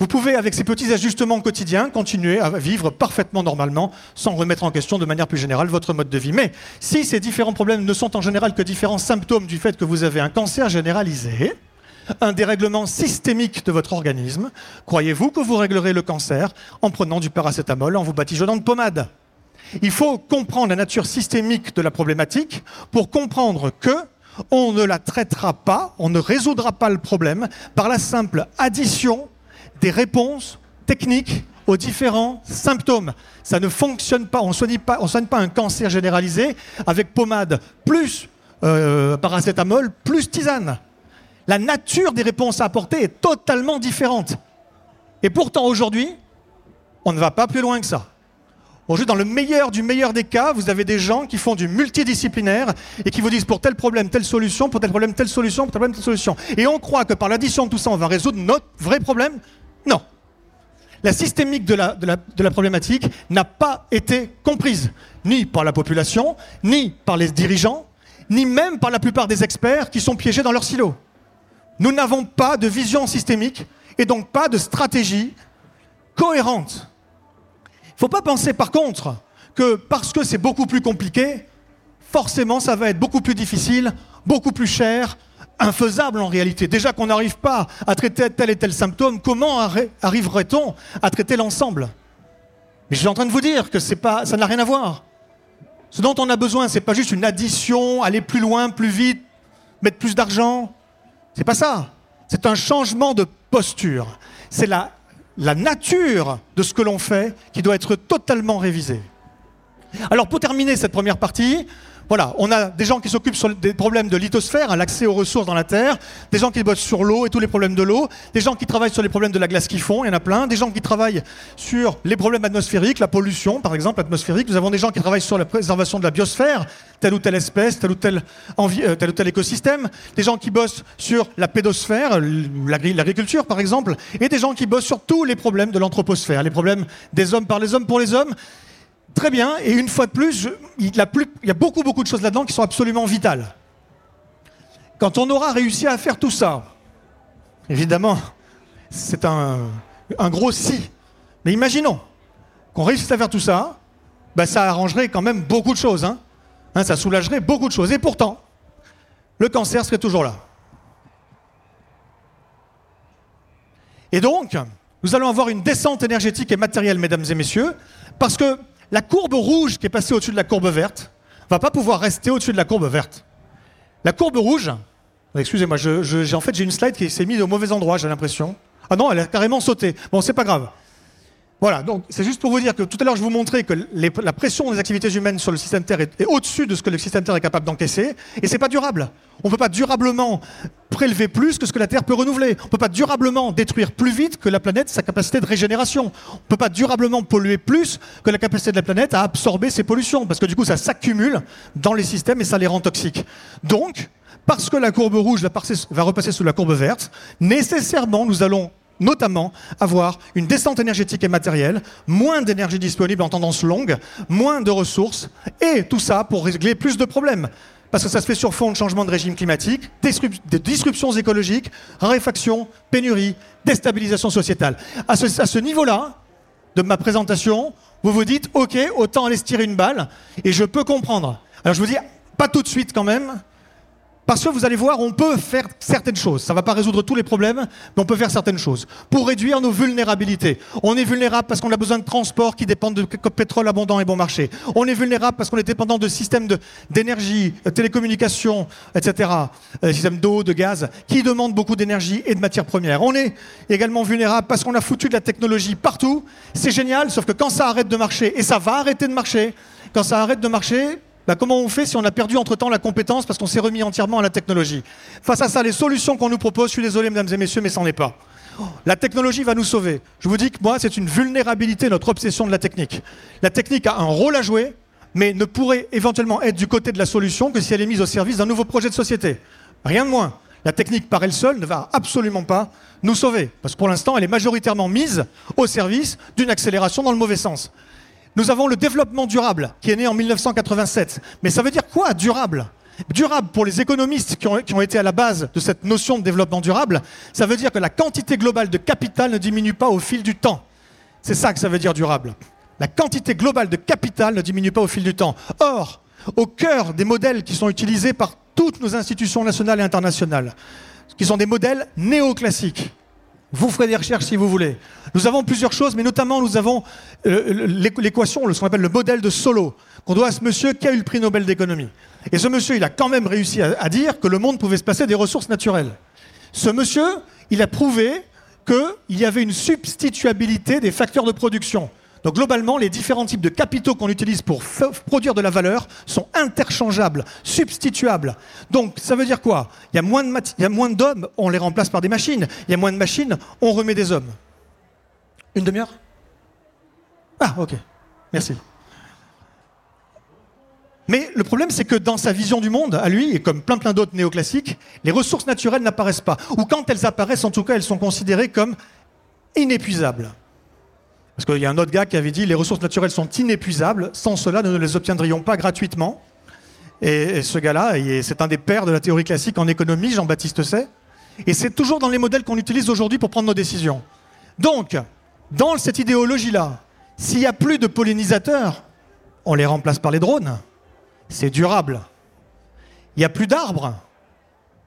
Vous pouvez, avec ces petits ajustements quotidiens, continuer à vivre parfaitement normalement, sans remettre en question de manière plus générale votre mode de vie. Mais si ces différents problèmes ne sont en général que différents symptômes du fait que vous avez un cancer généralisé, un dérèglement systémique de votre organisme, croyez-vous que vous réglerez le cancer en prenant du paracétamol, en vous batigeonnant de pommade? Il faut comprendre la nature systémique de la problématique pour comprendre que on ne la traitera pas, on ne résoudra pas le problème par la simple addition des réponses techniques aux différents symptômes. Ça ne fonctionne pas. On ne soigne pas, un cancer généralisé avec pommade plus euh, paracétamol plus tisane. La nature des réponses à apporter est totalement différente. Et pourtant, aujourd'hui, on ne va pas plus loin que ça. Aujourd'hui, dans le meilleur du meilleur des cas, vous avez des gens qui font du multidisciplinaire et qui vous disent pour tel problème, telle solution, pour tel problème, telle solution, pour tel problème, telle solution. Et on croit que par l'addition de tout ça, on va résoudre notre vrai problème non. La systémique de la, problématique n'a pas été comprise, ni par la population, ni par les dirigeants, ni même par la plupart des experts qui sont piégés dans leur silo. Nous n'avons pas de vision systémique et donc pas de stratégie cohérente. Il ne faut pas penser par contre que parce que c'est beaucoup plus compliqué, forcément ça va être beaucoup plus difficile, beaucoup plus cher, infaisable en réalité. Déjà qu'on n'arrive pas à traiter tel et tel symptôme, comment arriverait-on à traiter l'ensemble? Mais je suis en train de vous dire que pas, ça n'a rien à voir. Ce dont on a besoin, ce n'est pas juste une addition, aller plus loin, plus vite, mettre plus d'argent. C'est pas ça. C'est un changement de posture. C'est la, la nature de ce que l'on fait qui doit être totalement révisée. Alors pour terminer cette première partie, voilà, on a des gens qui s'occupent sur des problèmes de lithosphère, hein, l'accès aux ressources dans la Terre, des gens qui bossent sur l'eau et tous les problèmes de l'eau, des gens qui travaillent sur les problèmes de la glace qui fond, il y en a plein, des gens qui travaillent sur les problèmes atmosphériques, la pollution par exemple atmosphérique, nous avons des gens qui travaillent sur la préservation de la biosphère, telle ou telle espèce, ou tel, euh, tel, ou tel écosystème, des gens qui bossent sur la pédosphère, l'agriculture par exemple, et des gens qui bossent sur tous les problèmes de l'anthroposphère, les problèmes des hommes par les hommes pour les hommes, Très bien, et une fois de plus, il, y a beaucoup, beaucoup de choses là-dedans qui sont absolument vitales. Quand on aura réussi à faire tout ça, évidemment, c'est un, gros si, mais imaginons qu'on réussisse à faire tout ça, ben ça arrangerait quand même beaucoup de choses. Hein. Hein, ça soulagerait beaucoup de choses. Et pourtant, le cancer serait toujours là. Et donc, nous allons avoir une descente énergétique et matérielle, mesdames et messieurs, parce que la courbe rouge qui est passée au-dessus de la courbe verte va pas pouvoir rester au-dessus de la courbe verte. La courbe rouge, excusez-moi, en fait j'ai une slide qui s'est mise au mauvais endroit, j'ai l'impression. Ah non, elle a carrément sauté. Bon, c'est pas grave. Voilà, donc c'est juste pour vous dire que tout à l'heure je vous montrais que la pression des activités humaines sur le système Terre est, au-dessus de ce que le système Terre est capable d'encaisser, et c'est pas durable. On ne peut pas durablement prélever plus que ce que la Terre peut renouveler. On ne peut pas durablement détruire plus vite que la planète sa capacité de régénération. On ne peut pas durablement polluer plus que la capacité de la planète à absorber ces pollutions, parce que du coup ça s'accumule dans les systèmes et ça les rend toxiques. Donc, parce que la courbe rouge va repasser sous la courbe verte, nécessairement nous allons notamment avoir une descente énergétique et matérielle, moins d'énergie disponible en tendance longue, moins de ressources, et tout ça pour régler plus de problèmes. Parce que ça se fait sur fond de changement de régime climatique, de disruptions écologiques, raréfaction, pénurie, déstabilisation sociétale. À ce, niveau-là de ma présentation, vous vous dites, OK, autant aller tirer une balle, et je peux comprendre. Alors je vous dis, pas tout de suite quand même, parce que vous allez voir, on peut faire certaines choses. Ça ne va pas résoudre tous les problèmes, mais on peut faire certaines choses. Pour réduire nos vulnérabilités. On est vulnérable parce qu'on a besoin de transports qui dépendent de pétrole abondant et bon marché. On est vulnérable parce qu'on est dépendant de systèmes d'énergie, de, euh, télécommunications, etc. Euh, systèmes d'eau, de gaz, qui demandent beaucoup d'énergie et de matières premières. On est également vulnérable parce qu'on a foutu de la technologie partout. C'est génial, sauf que quand ça arrête de marcher, et ça va arrêter de marcher, quand ça arrête de marcher, bah, comment on fait si on a perdu entre-temps la compétence parce qu'on s'est remis entièrement à la technologie? Face à ça, les solutions qu'on nous propose, je suis désolé mesdames et messieurs, mais c'en est pas. La technologie va nous sauver. Je vous dis que moi, c'est une vulnérabilité, notre obsession de la technique. La technique a un rôle à jouer, mais ne pourrait éventuellement être du côté de la solution que si elle est mise au service d'un nouveau projet de société. Rien de moins. La technique par elle seule ne va absolument pas nous sauver, parce que pour l'instant, elle est majoritairement mise au service d'une accélération dans le mauvais sens. Nous avons le développement durable qui est né en 1987. Mais ça veut dire quoi durable? Durable, pour les économistes qui ont, été à la base de cette notion de développement durable, ça veut dire que la quantité globale de capital ne diminue pas au fil du temps. C'est ça que ça veut dire durable. La quantité globale de capital ne diminue pas au fil du temps. Or, au cœur des modèles qui sont utilisés par toutes nos institutions nationales et internationales, qui sont des modèles néoclassiques, vous ferez des recherches si vous voulez. Nous avons plusieurs choses, mais notamment nous avons euh, l'équation, ce qu'on appelle le modèle de Solo, qu'on doit à ce monsieur qui a eu le prix Nobel d'économie. Et ce monsieur, il a quand même réussi à, à dire que le monde pouvait se passer des ressources naturelles. Ce monsieur, il a prouvé qu'il y avait une substituabilité des facteurs de production. Donc globalement, les différents types de capitaux qu'on utilise pour produire de la valeur sont interchangeables, substituables. Donc ça veut dire quoi? Il y a moins de il y a moins d'hommes, on les remplace par des machines. Il y a moins de machines, on remet des hommes. Une demi-heure? Ah, ok. Merci. Mais le problème, c'est que dans sa vision du monde, à lui, et comme plein plein d'autres néoclassiques, les ressources naturelles n'apparaissent pas. Ou quand elles apparaissent, en tout cas, elles sont considérées comme inépuisables. Parce qu'il y a un autre gars qui avait dit les ressources naturelles sont inépuisables, sans cela, nous ne les obtiendrions pas gratuitement. Et, ce gars-là, c'est un des pères de la théorie classique en économie, Jean-Baptiste Say. Et c'est toujours dans les modèles qu'on utilise aujourd'hui pour prendre nos décisions. Donc, dans cette idéologie-là, s'il n'y a plus de pollinisateurs, on les remplace par les drones. C'est durable. Il n'y a plus d'arbres.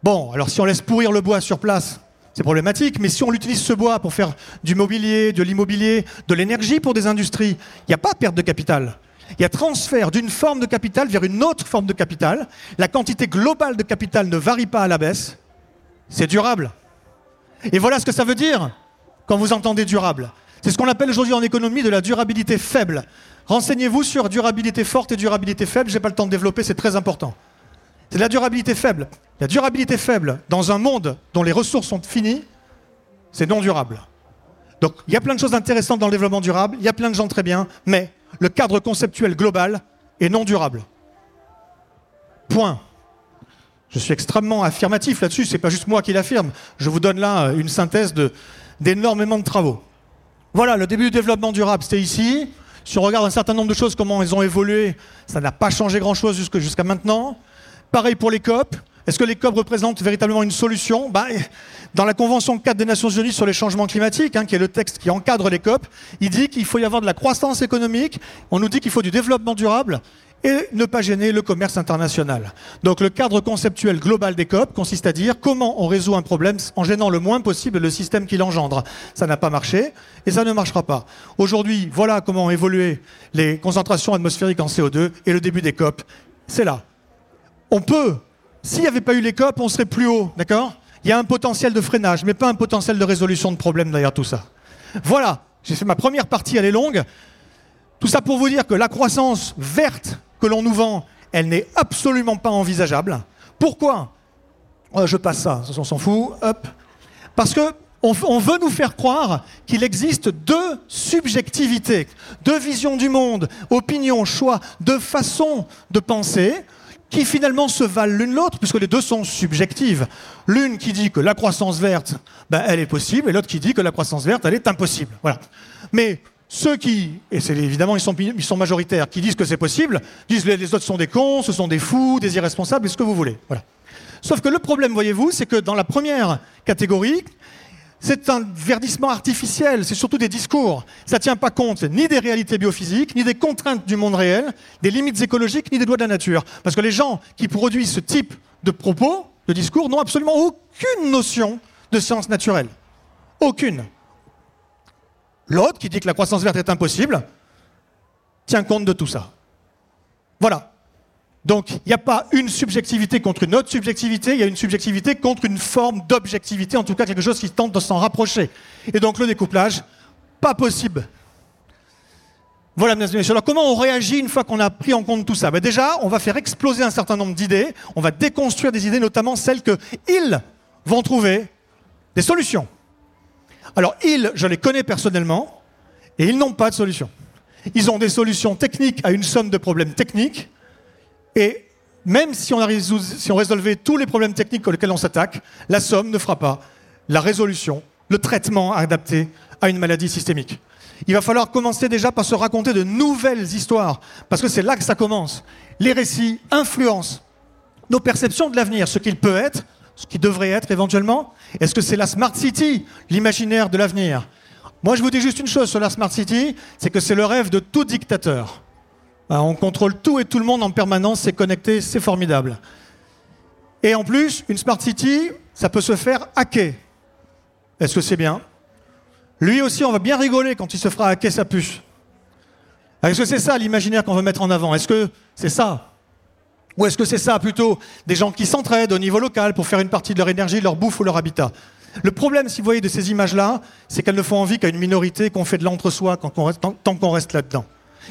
Bon, alors si on laisse pourrir le bois sur place, c'est problématique, mais si on utilise ce bois pour faire du mobilier, de l'immobilier, de l'énergie pour des industries, il n'y a pas perte de capital. Il y a transfert d'une forme de capital vers une autre forme de capital. La quantité globale de capital ne varie pas à la baisse. C'est durable. Et voilà ce que ça veut dire quand vous entendez durable. C'est ce qu'on appelle aujourd'hui en économie de la durabilité faible. Renseignez-vous sur durabilité forte et durabilité faible. Je n'ai pas le temps de développer, c'est très important. C'est la durabilité faible. La durabilité faible dans un monde dont les ressources sont finies, c'est non durable. Donc il y a plein de choses intéressantes dans le développement durable, il y a plein de gens très bien, mais le cadre conceptuel global est non durable. Point. Je suis extrêmement affirmatif là-dessus, c'est pas juste moi qui l'affirme. Je vous donne là une synthèse d'énormément de, de travaux. Voilà, le début du développement durable, c'était ici. Si on regarde un certain nombre de choses, comment elles ont évolué, ça n'a pas changé grand-chose jusqu'à maintenant. Pareil pour les COP. Est-ce que les COP représentent véritablement une solution? Bah, Dans la Convention 4 des Nations Unies sur les changements climatiques, hein, qui est le texte qui encadre les COP, il dit qu'il faut y avoir de la croissance économique, on nous dit qu'il faut du développement durable et ne pas gêner le commerce international. Donc le cadre conceptuel global des COP consiste à dire comment on résout un problème en gênant le moins possible le système qui l'engendre. Ça n'a pas marché et ça ne marchera pas. Aujourd'hui, voilà comment ont évolué les concentrations atmosphériques en CO2 et le début des COP. C'est là on peut, s'il n'y avait pas eu les COP, on serait plus haut, d'accord? Il y a un potentiel de freinage, mais pas un potentiel de résolution de problème derrière tout ça. Voilà, j'ai fait ma première partie, elle est longue. Tout ça pour vous dire que la croissance verte que l'on nous vend, elle n'est absolument pas envisageable. Pourquoi? Oh, Je passe ça, on s'en fout. Hop. Parce que on, veut nous faire croire qu'il existe deux subjectivités, deux visions du monde, opinions, choix, deux façons de penser qui finalement se valent l'une l'autre, puisque les deux sont subjectives. L'une qui dit que la croissance verte, ben, elle est possible, et l'autre qui dit que la croissance verte, elle est impossible. Voilà. Mais ceux qui, et c'est évidemment ils sont, sont majoritaires, qui disent que c'est possible, disent que les autres sont des cons, ce sont des fous, des irresponsables, et ce que vous voulez. Voilà. Sauf que le problème, voyez-vous, c'est que dans la première catégorie, c'est un verdissement artificiel, c'est surtout des discours. Ça ne tient pas compte ni des réalités biophysiques, ni des contraintes du monde réel, des limites écologiques, ni des lois de la nature. Parce que les gens qui produisent ce type de propos, de discours, n'ont absolument aucune notion de science naturelle. Aucune. L'autre, qui dit que la croissance verte est impossible, tient compte de tout ça. Voilà. Donc, il n'y a pas une subjectivité contre une autre subjectivité, il y a une subjectivité contre une forme d'objectivité, en tout cas quelque chose qui tente de s'en rapprocher. Et donc, le découplage, pas possible. Voilà, mesdames et messieurs. Alors, comment on réagit une fois qu'on a pris en compte tout ça? Ben Déjà, on va faire exploser un certain nombre d'idées, on va déconstruire des idées, notamment celles qu'ils vont trouver des solutions. Alors, ils, je les connais personnellement, et ils n'ont pas de solution. Ils ont des solutions techniques à une somme de problèmes techniques, et même si on, résolvait tous les problèmes techniques auxquels on s'attaque, la somme ne fera pas la résolution, le traitement adapté à une maladie systémique. Il va falloir commencer déjà par se raconter de nouvelles histoires, parce que c'est là que ça commence. Les récits influencent nos perceptions de l'avenir, ce qu'il peut être, ce qu'il devrait être éventuellement. Est-ce que c'est la Smart City, l'imaginaire de l'avenir? Moi, je vous dis juste une chose sur la Smart City, c'est que c'est le rêve de tout dictateur. Ah, On contrôle tout et tout le monde en permanence, c'est connecté, c'est formidable. Et en plus, une Smart City, ça peut se faire hacker. Est-ce que c'est bien? Lui aussi, on va bien rigoler quand il se fera hacker sa puce. Est-ce que c'est ça l'imaginaire qu'on veut mettre en avant? Est-ce que c'est ça? Ou est-ce que c'est ça plutôt des gens qui s'entraident au niveau local pour faire une partie de leur énergie, leur bouffe ou leur habitat? Le problème, si vous voyez, de ces images-là, c'est qu'elles ne font envie qu'à une minorité qu'on fait de l'entre-soi tant qu'on reste là-dedans.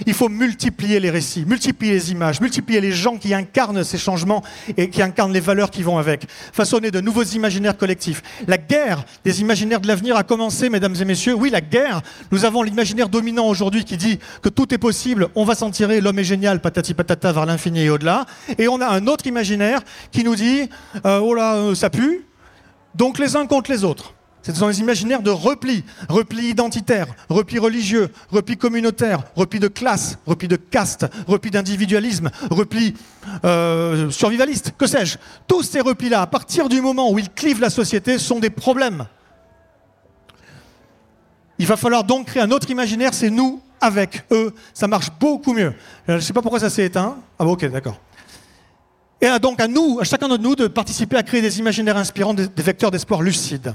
Il faut multiplier les récits, multiplier les images, multiplier les gens qui incarnent ces changements et qui incarnent les valeurs qui vont avec. Façonner de nouveaux imaginaires collectifs. La guerre des imaginaires de l'avenir a commencé, mesdames et messieurs. Oui, la guerre. Nous avons l'imaginaire dominant aujourd'hui qui dit que tout est possible, on va s'en tirer, l'homme est génial, patati patata, vers l'infini et au-delà. Et on a un autre imaginaire qui nous dit, euh, oh là, euh, ça pue, donc les uns contre les autres. Ce sont des imaginaires de repli, repli identitaire, repli religieux, repli communautaire, repli de classe, repli de caste, repli d'individualisme, repli euh, survivaliste, que sais-je. Tous ces replis-là, à partir du moment où ils clivent la société, sont des problèmes. Il va falloir donc créer un autre imaginaire, c'est nous avec eux. Ça marche beaucoup mieux. Je ne sais pas pourquoi ça s'est éteint. Ah bon, ok, d'accord. Et donc à nous, à chacun de nous, de participer à créer des imaginaires inspirants, des vecteurs d'espoir lucides.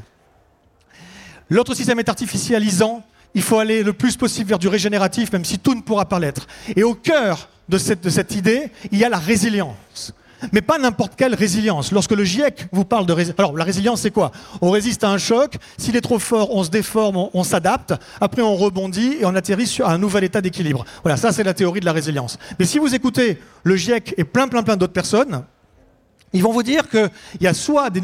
L'autre système est artificialisant. Il faut aller le plus possible vers du régénératif, même si tout ne pourra pas l'être. Et au cœur de cette, idée, il y a la résilience. Mais pas n'importe quelle résilience. Lorsque le GIEC vous parle de résilience... Alors, la résilience, c'est quoi? On résiste à un choc. S'il est trop fort, on se déforme, on, on s'adapte. Après, on rebondit et on atterrit sur un nouvel état d'équilibre. Voilà, ça, c'est la théorie de la résilience. Mais si vous écoutez le GIEC et plein, plein, plein d'autres personnes, ils vont vous dire qu'il y a soit des,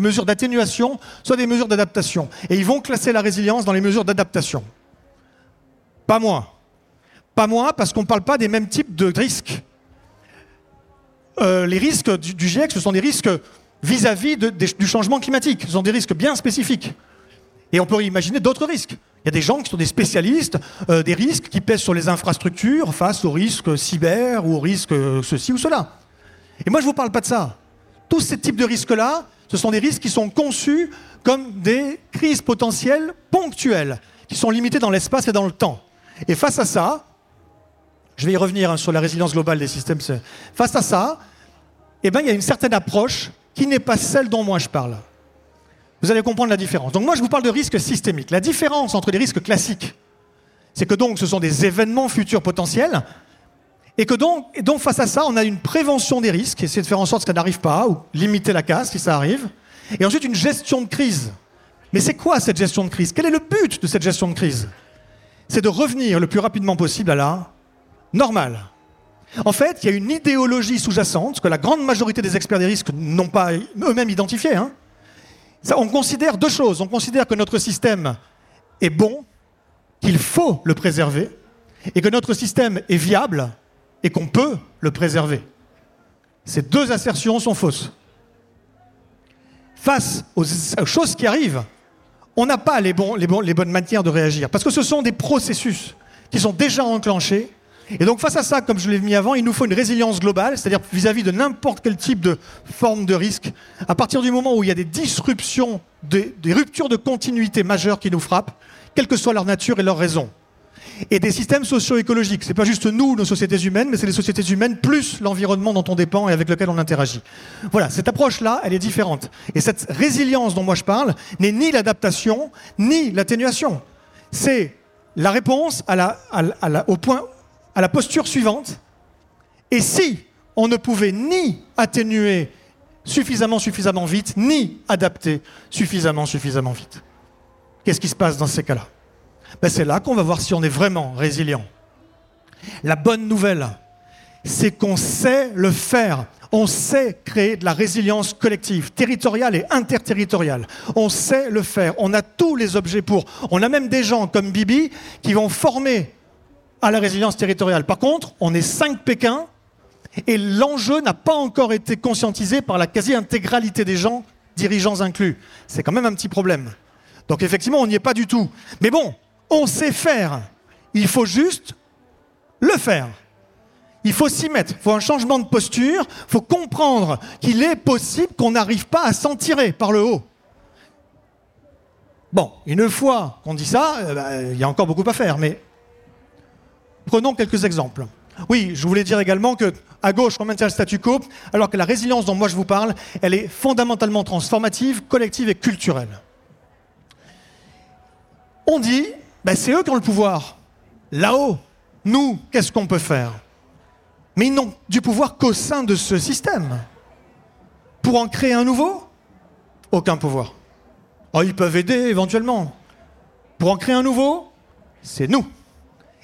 mesures d'atténuation, soit des mesures d'adaptation. Et ils vont classer la résilience dans les mesures d'adaptation. Pas moi. Pas moi, parce qu'on ne parle pas des mêmes types de risques. Euh, les risques du, GIEC, ce sont des risques vis-à-vis du changement climatique. Ce sont des risques bien spécifiques. Et on peut imaginer d'autres risques. Il y a des gens qui sont des spécialistes euh, des risques qui pèsent sur les infrastructures face aux risques cyber ou aux risques euh, ceci ou cela. Et moi, je ne vous parle pas de ça. Tous ces types de risques-là, ce sont des risques qui sont conçus comme des crises potentielles ponctuelles, qui sont limitées dans l'espace et dans le temps. Et face à ça, je vais y revenir hein, sur la résilience globale des systèmes. Face à ça, eh ben, il y a une certaine approche qui n'est pas celle dont moi je parle. Vous allez comprendre la différence. Donc moi, je vous parle de risques systémiques. La différence entre les risques classiques, c'est que donc ce sont des événements futurs potentiels et que donc, donc, face à ça, on a une prévention des risques, essayer de faire en sorte que ça n'arrive pas, ou limiter la casse si ça arrive. Et ensuite, une gestion de crise. Mais c'est quoi cette gestion de crise? Quel est le but de cette gestion de crise? C'est de revenir le plus rapidement possible à la normale. En fait, il y a une idéologie sous-jacente que la grande majorité des experts des risques n'ont pas eux-mêmes identifiée. hein. On considère deux choses. On considère que notre système est bon, qu'il faut le préserver, et que notre système est viable et qu'on peut le préserver. Ces deux assertions sont fausses. Face aux, choses qui arrivent, on n'a pas les bonnes manières de réagir, parce que ce sont des processus qui sont déjà enclenchés. Et donc face à ça, comme je l'ai mis avant, il nous faut une résilience globale, c'est-à-dire vis-à-vis de n'importe quel type de forme de risque. À partir du moment où il y a des disruptions, des, des ruptures de continuité majeures qui nous frappent, quelle que soit leur nature et leur raison et des systèmes socio-écologiques. C'est pas juste nous, nos sociétés humaines, mais c'est les sociétés humaines plus l'environnement dont on dépend et avec lequel on interagit. Voilà, cette approche-là, elle est différente. Et cette résilience dont moi je parle n'est ni l'adaptation, ni l'atténuation. C'est la réponse au point, à la posture suivante. Et si on ne pouvait ni atténuer suffisamment, suffisamment vite, ni adapter suffisamment, suffisamment vite, qu'est-ce qui se passe dans ces cas-là? Ben, c'est là qu'on va voir si on est vraiment résilient. La bonne nouvelle, c'est qu'on sait le faire. On sait créer de la résilience collective, territoriale et interterritoriale. On sait le faire. On a tous les objets pour. On a même des gens comme Bibi qui vont former à la résilience territoriale. Par contre, on est 5 Pékin et l'enjeu n'a pas encore été conscientisé par la quasi-intégralité des gens, dirigeants inclus. C'est quand même un petit problème. Donc effectivement, on n'y est pas du tout. Mais bon, on sait faire. Il faut juste le faire. Il faut s'y mettre, il faut un changement de posture, il faut comprendre qu'il est possible qu'on n'arrive pas à s'en tirer par le haut. Bon, une fois qu'on dit ça, euh, bah, il y a encore beaucoup à faire, mais prenons quelques exemples. Oui, je voulais dire également que à gauche, on maintient le statu quo, alors que la résilience dont moi je vous parle, elle est fondamentalement transformative, collective et culturelle. On dit, ben, c'est eux qui ont le pouvoir. Là-haut, nous, qu'est-ce qu'on peut faire? Mais ils n'ont du pouvoir qu'au sein de ce système. Pour en créer un nouveau? Aucun pouvoir. Oh, ils peuvent aider éventuellement. Pour en créer un nouveau, c'est nous.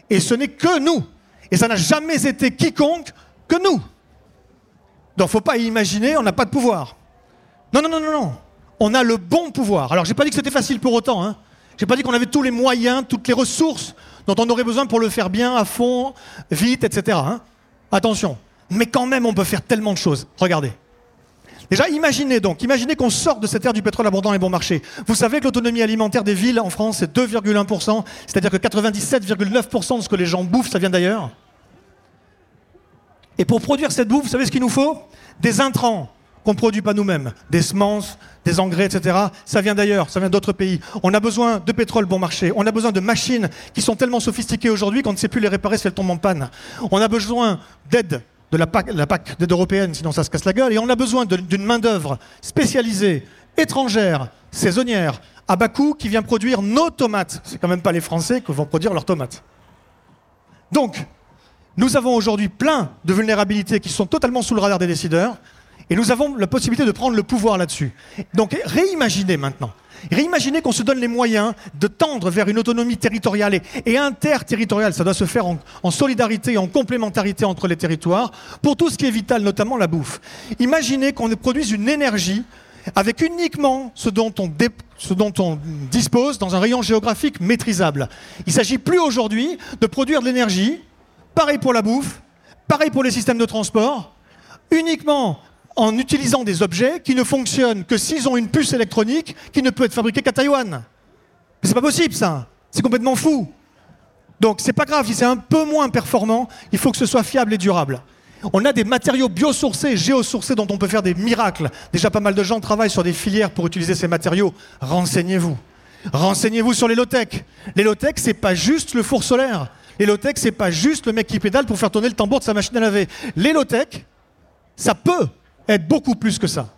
Et ce n'est que nous. Et ça n'a jamais été quiconque que nous. Donc faut pas imaginer, on n'a pas de pouvoir. Non, non, non, non, non. On a le bon pouvoir. Alors, je n'ai pas dit que c'était facile pour autant. Hein. Je n'ai pas dit qu'on avait tous les moyens, toutes les ressources dont on aurait besoin pour le faire bien, à fond, vite, etc. Hein. Attention. Mais quand même, on peut faire tellement de choses. Regardez. Déjà, imaginez donc, imaginez qu'on sorte de cette ère du pétrole abondant et bon marché. Vous savez que l'autonomie alimentaire des villes en France est 2,1%, c'est-à-dire que 97,9% de ce que les gens bouffent, ça vient d'ailleurs. Et pour produire cette bouffe, vous savez ce qu'il nous faut? Des intrants qu'on ne produit pas nous-mêmes, des semences, des engrais, etc. Ça vient d'ailleurs, ça vient d'autres pays. On a besoin de pétrole bon marché, on a besoin de machines qui sont tellement sophistiquées aujourd'hui qu'on ne sait plus les réparer si elles tombent en panne. On a besoin d'aide de la PAC, d'aide européenne, sinon ça se casse la gueule. Et on a besoin d'une main-d'œuvre spécialisée, étrangère, saisonnière, à bas coût, qui vient produire nos tomates. C'est quand même pas les Français qui vont produire leurs tomates. Donc, nous avons aujourd'hui plein de vulnérabilités qui sont totalement sous le radar des décideurs, et nous avons la possibilité de prendre le pouvoir là-dessus. Donc réimaginez maintenant. Réimaginez qu'on se donne les moyens de tendre vers une autonomie territoriale et, interterritoriale. Ça doit se faire en, solidarité et en complémentarité entre les territoires pour tout ce qui est vital, notamment la bouffe. Imaginez qu'on produise une énergie avec uniquement ce dont, on ce dont on dispose dans un rayon géographique maîtrisable. Il ne s'agit plus aujourd'hui de produire de l'énergie Pareil pour la bouffe, pareil pour les systèmes de transport, uniquement en utilisant des objets qui ne fonctionnent que s'ils ont une puce électronique qui ne peut être fabriquée qu'à Taïwan. C'est pas possible ça, c'est complètement fou. Donc c'est pas grave si c'est un peu moins performant, il faut que ce soit fiable et durable. On a des matériaux biosourcés, géosourcés dont on peut faire des miracles. Déjà pas mal de gens travaillent sur des filières pour utiliser ces matériaux. Renseignez-vous. Renseignez-vous sur les low-tech. Les low-tech, c'est pas juste le four solaire. Les low-tech, c'est pas juste le mec qui pédale pour faire tourner le tambour de sa machine à laver. Les low-tech, ça peut être beaucoup plus que ça.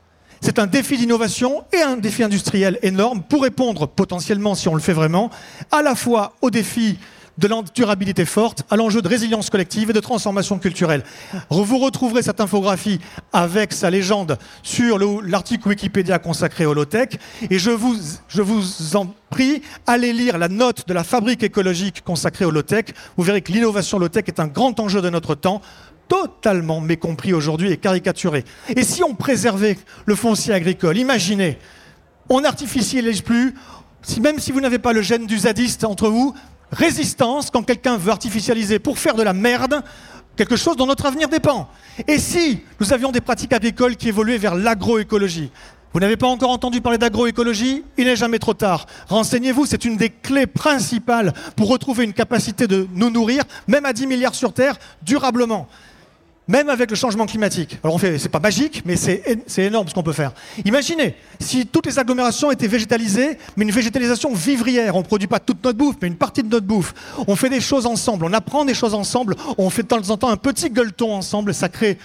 C'est un défi d'innovation et un défi industriel énorme pour répondre potentiellement, si on le fait vraiment, à la fois aux défis de durabilité forte à l'enjeu de résilience collective et de transformation culturelle. Vous retrouverez cette infographie avec sa légende sur l'article Wikipédia consacré au low-tech. Et je vous, je vous en prie, allez lire la note de la fabrique écologique consacrée au low-tech. Vous verrez que l'innovation low-tech est un grand enjeu de notre temps totalement mécompris aujourd'hui et caricaturé. Et si on préservait le foncier agricole, imaginez, on n'artificialise plus, si, même si vous n'avez pas le gène du zadiste entre vous, résistance quand quelqu'un veut artificialiser pour faire de la merde quelque chose dont notre avenir dépend. Et si nous avions des pratiques agricoles qui évoluaient vers l'agroécologie Vous n'avez pas encore entendu parler d'agroécologie? Il n'est jamais trop tard. Renseignez-vous, c'est une des clés principales pour retrouver une capacité de nous nourrir, même à 10 milliards sur Terre, durablement même avec le changement climatique. Alors on fait, c'est pas magique, mais c'est, énorme ce qu'on peut faire. Imaginez si toutes les agglomérations étaient végétalisées, mais une végétalisation vivrière. On produit pas toute notre bouffe, mais une partie de notre bouffe. On fait des choses ensemble, on apprend des choses ensemble, on fait de temps en temps un petit gueuleton ensemble, ça crée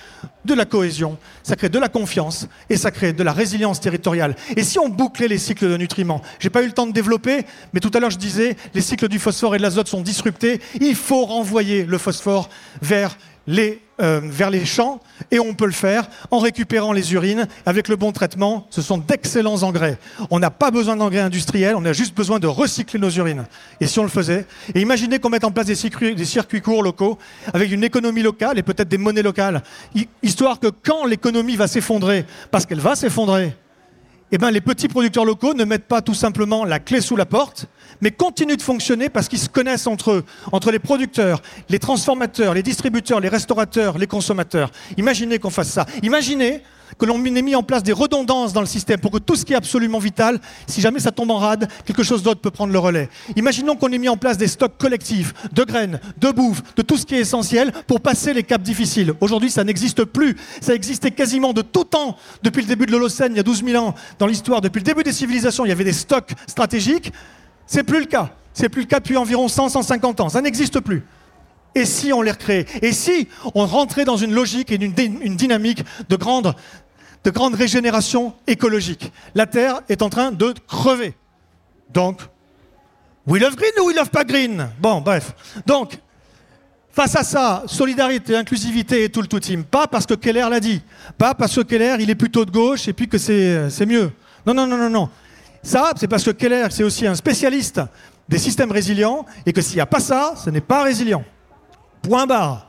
de la cohésion, ça crée de la confiance et ça crée de la résilience territoriale. Et si on bouclait les cycles de nutriments? J'ai pas eu le temps de développer, mais tout à l'heure je disais, les cycles du phosphore et de l'azote sont disruptés. Il faut renvoyer le phosphore vers euh, vers les champs et on peut le faire en récupérant les urines avec le bon traitement. Ce sont d'excellents engrais. On n'a pas besoin d'engrais industriels, on a juste besoin de recycler nos urines. Et si on le faisait, et imaginez qu'on mette en place des circuits courts locaux avec une économie locale et peut-être des monnaies locales, histoire que quand l'économie va s'effondrer, parce qu'elle va s'effondrer, eh ben, les petits producteurs locaux ne mettent pas tout simplement la clé sous la porte, mais continuent de fonctionner parce qu'ils se connaissent entre eux, entre les producteurs, les transformateurs, les distributeurs, les restaurateurs, les consommateurs. Imaginez qu'on fasse ça. Imaginez que l'on ait mis en place des redondances dans le système pour que tout ce qui est absolument vital, si jamais ça tombe en rade, quelque chose d'autre peut prendre le relais. Imaginons qu'on ait mis en place des stocks collectifs de graines, de bouffe, de tout ce qui est essentiel pour passer les caps difficiles. Aujourd'hui, ça n'existe plus. Ça existait quasiment de tout temps, depuis le début de l'Holocène, il y a 12 000 ans, dans l'histoire, depuis le début des civilisations, il y avait des stocks stratégiques. C'est plus le cas. C'est plus le cas depuis environ 100, 150 ans. Ça n'existe plus. Et si on les recréait Et si on rentrait dans une logique et une, dynamique de grande, de grande régénération écologique? La Terre est en train de crever. Donc, we love green ou we love pas green? Bon, bref. Donc, face à ça, solidarité, inclusivité et tout le tout team. Pas parce que Keller l'a dit. Pas parce que Keller, il est plutôt de gauche et puis que c'est mieux. Non, non, non, non, non. Ça, c'est parce que Keller, c'est aussi un spécialiste des systèmes résilients et que s'il n'y a pas ça, ce n'est pas résilient. Point barre.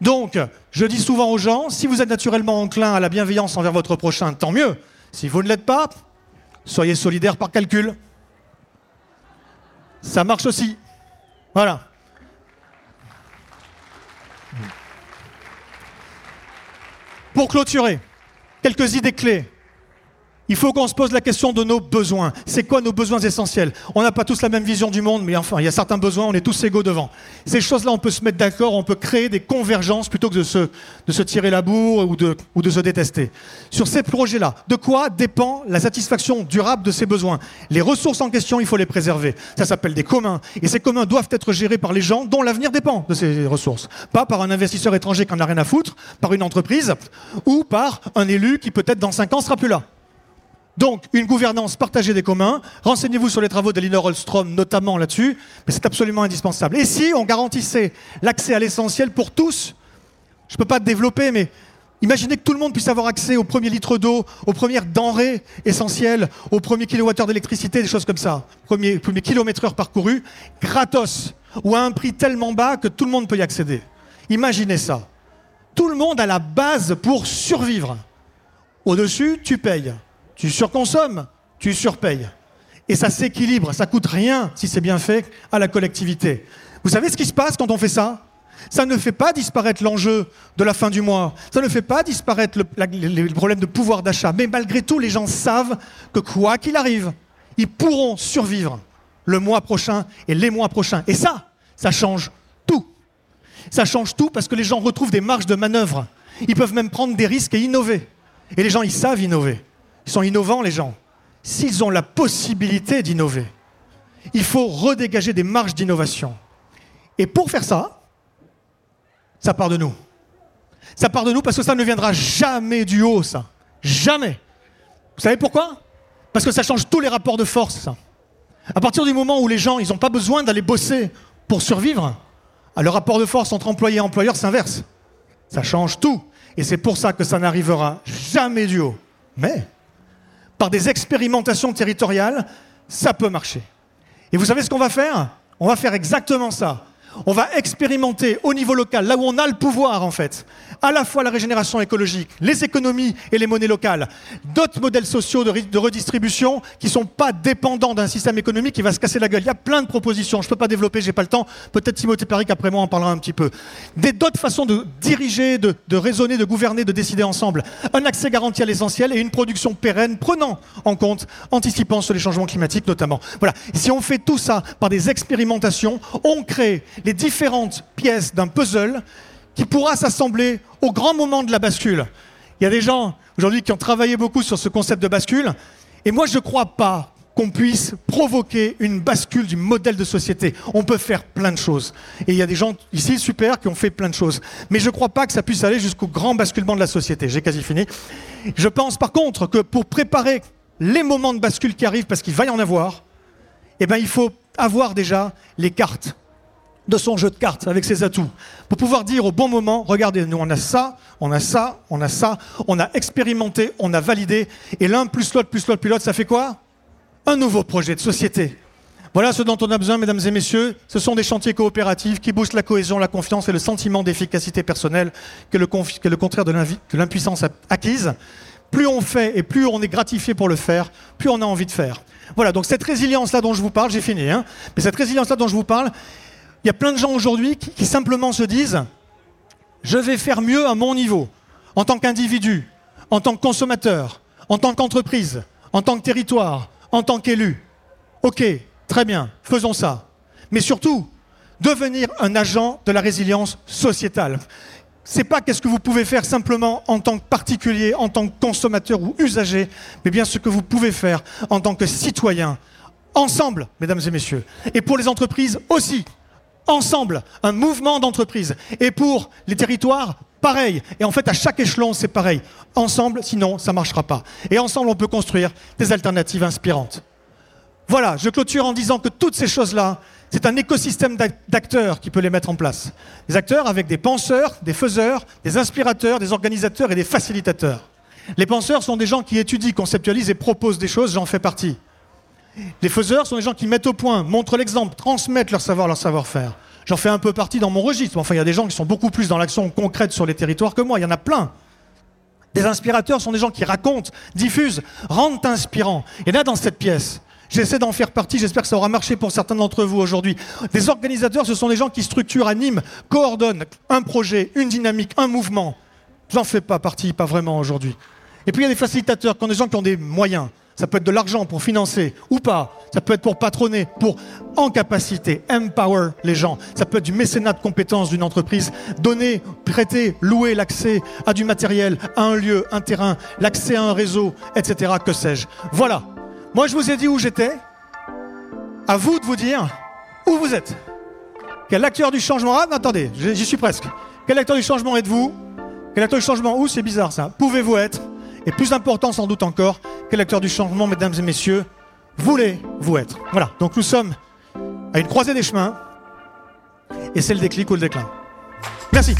Donc, je dis souvent aux gens, si vous êtes naturellement enclin à la bienveillance envers votre prochain, tant mieux. Si vous ne l'êtes pas, soyez solidaire par calcul. Ça marche aussi. Voilà. Pour clôturer, quelques idées clés il faut qu'on se pose la question de nos besoins. C'est quoi nos besoins essentiels? On n'a pas tous la même vision du monde, mais enfin, il y a certains besoins, on est tous égaux devant. Ces choses-là, on peut se mettre d'accord, on peut créer des convergences plutôt que de se, tirer la bourre ou de, se détester. Sur ces projets-là, de quoi dépend la satisfaction durable de ces besoins? Les ressources en question, il faut les préserver. Ça s'appelle des communs. Et ces communs doivent être gérés par les gens dont l'avenir dépend de ces ressources. Pas par un investisseur étranger qui en a rien à foutre, par une entreprise ou par un élu qui peut-être dans 5 ans sera plus là. Donc, une gouvernance partagée des communs. Renseignez-vous sur les travaux d'Elinor Holstrom, notamment là-dessus, mais c'est absolument indispensable. Et si on garantissait l'accès à l'essentiel pour tous, je ne peux pas développer, mais imaginez que tout le monde puisse avoir accès au premier litre d'eau, aux premières denrées essentielles, au premier kilowattheure d'électricité, des choses comme ça, premier, premier kilomètre heure parcouru, gratos, ou à un prix tellement bas que tout le monde peut y accéder. Imaginez ça. Tout le monde a la base pour survivre. Au-dessus, tu payes. Tu surconsommes, tu surpayes. Et ça s'équilibre, ça coûte rien si c'est bien fait à la collectivité. Vous savez ce qui se passe quand on fait ça? Ça ne fait pas disparaître l'enjeu de la fin du mois, ça ne fait pas disparaître le, les problèmes de pouvoir d'achat, mais malgré tout, les gens savent que quoi qu'il arrive, ils pourront survivre le mois prochain et les mois prochains. Et ça, ça change tout. Ça change tout parce que les gens retrouvent des marges de manœuvre. Ils peuvent même prendre des risques et innover. Et les gens, ils savent innover. Ils sont innovants, les gens. S'ils ont la possibilité d'innover, il faut redégager des marges d'innovation. Et pour faire ça, ça part de nous. Ça part de nous parce que ça ne viendra jamais du haut, ça. Jamais. Vous savez pourquoi? Parce que ça change tous les rapports de force, ça. À partir du moment où les gens, ils n'ont pas besoin d'aller bosser pour survivre, le rapport de force entre employé et employeur s'inverse. Ça change tout. Et c'est pour ça que ça n'arrivera jamais du haut. Mais par des expérimentations territoriales, ça peut marcher. Et vous savez ce qu'on va faire? On va faire exactement ça. On va expérimenter au niveau local, là où on a le pouvoir en fait, à la fois la régénération écologique, les économies et les monnaies locales, d'autres modèles sociaux de, redistribution qui ne sont pas dépendants d'un système économique qui va se casser la gueule. Il y a plein de propositions, je ne peux pas développer, j'ai pas le temps, peut-être Timothée Paric après moi en parlera un petit peu. D'autres façons de diriger, de raisonner, de gouverner, de décider ensemble. Un accès garanti à l'essentiel et une production pérenne prenant en compte, anticipant sur les changements climatiques notamment. Voilà, si on fait tout ça par des expérimentations, on crée les différentes pièces d'un puzzle qui pourra s'assembler au grand moment de la bascule. Il y a des gens aujourd'hui qui ont travaillé beaucoup sur ce concept de bascule, et moi je ne crois pas qu'on puisse provoquer une bascule du modèle de société. On peut faire plein de choses. Et il y a des gens ici super qui ont fait plein de choses. Mais je ne crois pas que ça puisse aller jusqu'au grand basculement de la société. J'ai quasi fini. Je pense par contre que pour préparer les moments de bascule qui arrivent, parce qu'il va y en avoir, eh ben, il faut avoir déjà les cartes de son jeu de cartes avec ses atouts, pour pouvoir dire au bon moment, regardez, nous on a ça, on a ça, on a ça, on a expérimenté, on a validé, et l'un plus l'autre plus l'autre plus l'autre, ça fait quoi? Un nouveau projet de société. Voilà ce dont on a besoin, mesdames et messieurs. Ce sont des chantiers coopératifs qui boostent la cohésion, la confiance et le sentiment d'efficacité personnelle, que le, le contraire de l'impuissance acquise. Plus on fait et plus on est gratifié pour le faire, plus on a envie de faire. Voilà, donc cette résilience-là dont je vous parle, j'ai fini, hein, mais cette résilience-là dont je vous parle, il y a plein de gens aujourd'hui qui, simplement se disent je vais faire mieux à mon niveau, en tant qu'individu, en tant que consommateur, en tant qu'entreprise, en tant que territoire, en tant qu'élu. Ok, très bien, faisons ça. Mais surtout, devenir un agent de la résilience sociétale. C'est pas qu'est-ce que vous pouvez faire simplement en tant que particulier, en tant que consommateur ou usager, mais bien ce que vous pouvez faire en tant que citoyen. Ensemble, mesdames et messieurs. Et pour les entreprises aussi. Ensemble, un mouvement d'entreprise. Et pour les territoires, pareil. Et en fait, à chaque échelon, c'est pareil. Ensemble, sinon, ça ne marchera pas. Et ensemble, on peut construire des alternatives inspirantes. Voilà, je clôture en disant que toutes ces choses-là, c'est un écosystème d'acteurs qui peut les mettre en place. Des acteurs avec des penseurs, des faiseurs, des inspirateurs, des organisateurs et des facilitateurs. Les penseurs sont des gens qui étudient, conceptualisent et proposent des choses, j'en fais partie. Les faiseurs sont des gens qui mettent au point, montrent l'exemple, transmettent leur savoir, leur savoir-faire. J'en fais un peu partie dans mon registre. Enfin, il y a des gens qui sont beaucoup plus dans l'action concrète sur les territoires que moi. Il y en a plein. Des inspirateurs sont des gens qui racontent, diffusent, rendent inspirants. En a dans cette pièce. J'essaie d'en faire partie, j'espère que ça aura marché pour certains d'entre vous aujourd'hui. Des organisateurs, ce sont des gens qui structurent, animent, coordonnent un projet, une dynamique, un mouvement. J'en fais pas partie, pas vraiment aujourd'hui. Et puis il y a des facilitateurs, quand des gens qui ont des moyens. Ça peut être de l'argent pour financer ou pas. Ça peut être pour patronner, pour en capacité, empower les gens. Ça peut être du mécénat de compétences d'une entreprise, donner, prêter, louer l'accès à du matériel, à un lieu, un terrain, l'accès à un réseau, etc. Que sais-je. Voilà. Moi, je vous ai dit où j'étais. À vous de vous dire où vous êtes. Quel acteur du changement? Ah, attendez, j'y suis presque. Quel acteur du changement êtes-vous? Quel acteur du changement Où? C'est bizarre ça. Pouvez-vous être Et plus important sans doute encore, quel acteur du changement, mesdames et messieurs, voulez-vous être Voilà, donc nous sommes à une croisée des chemins. Et c'est le déclic ou le déclin. Merci.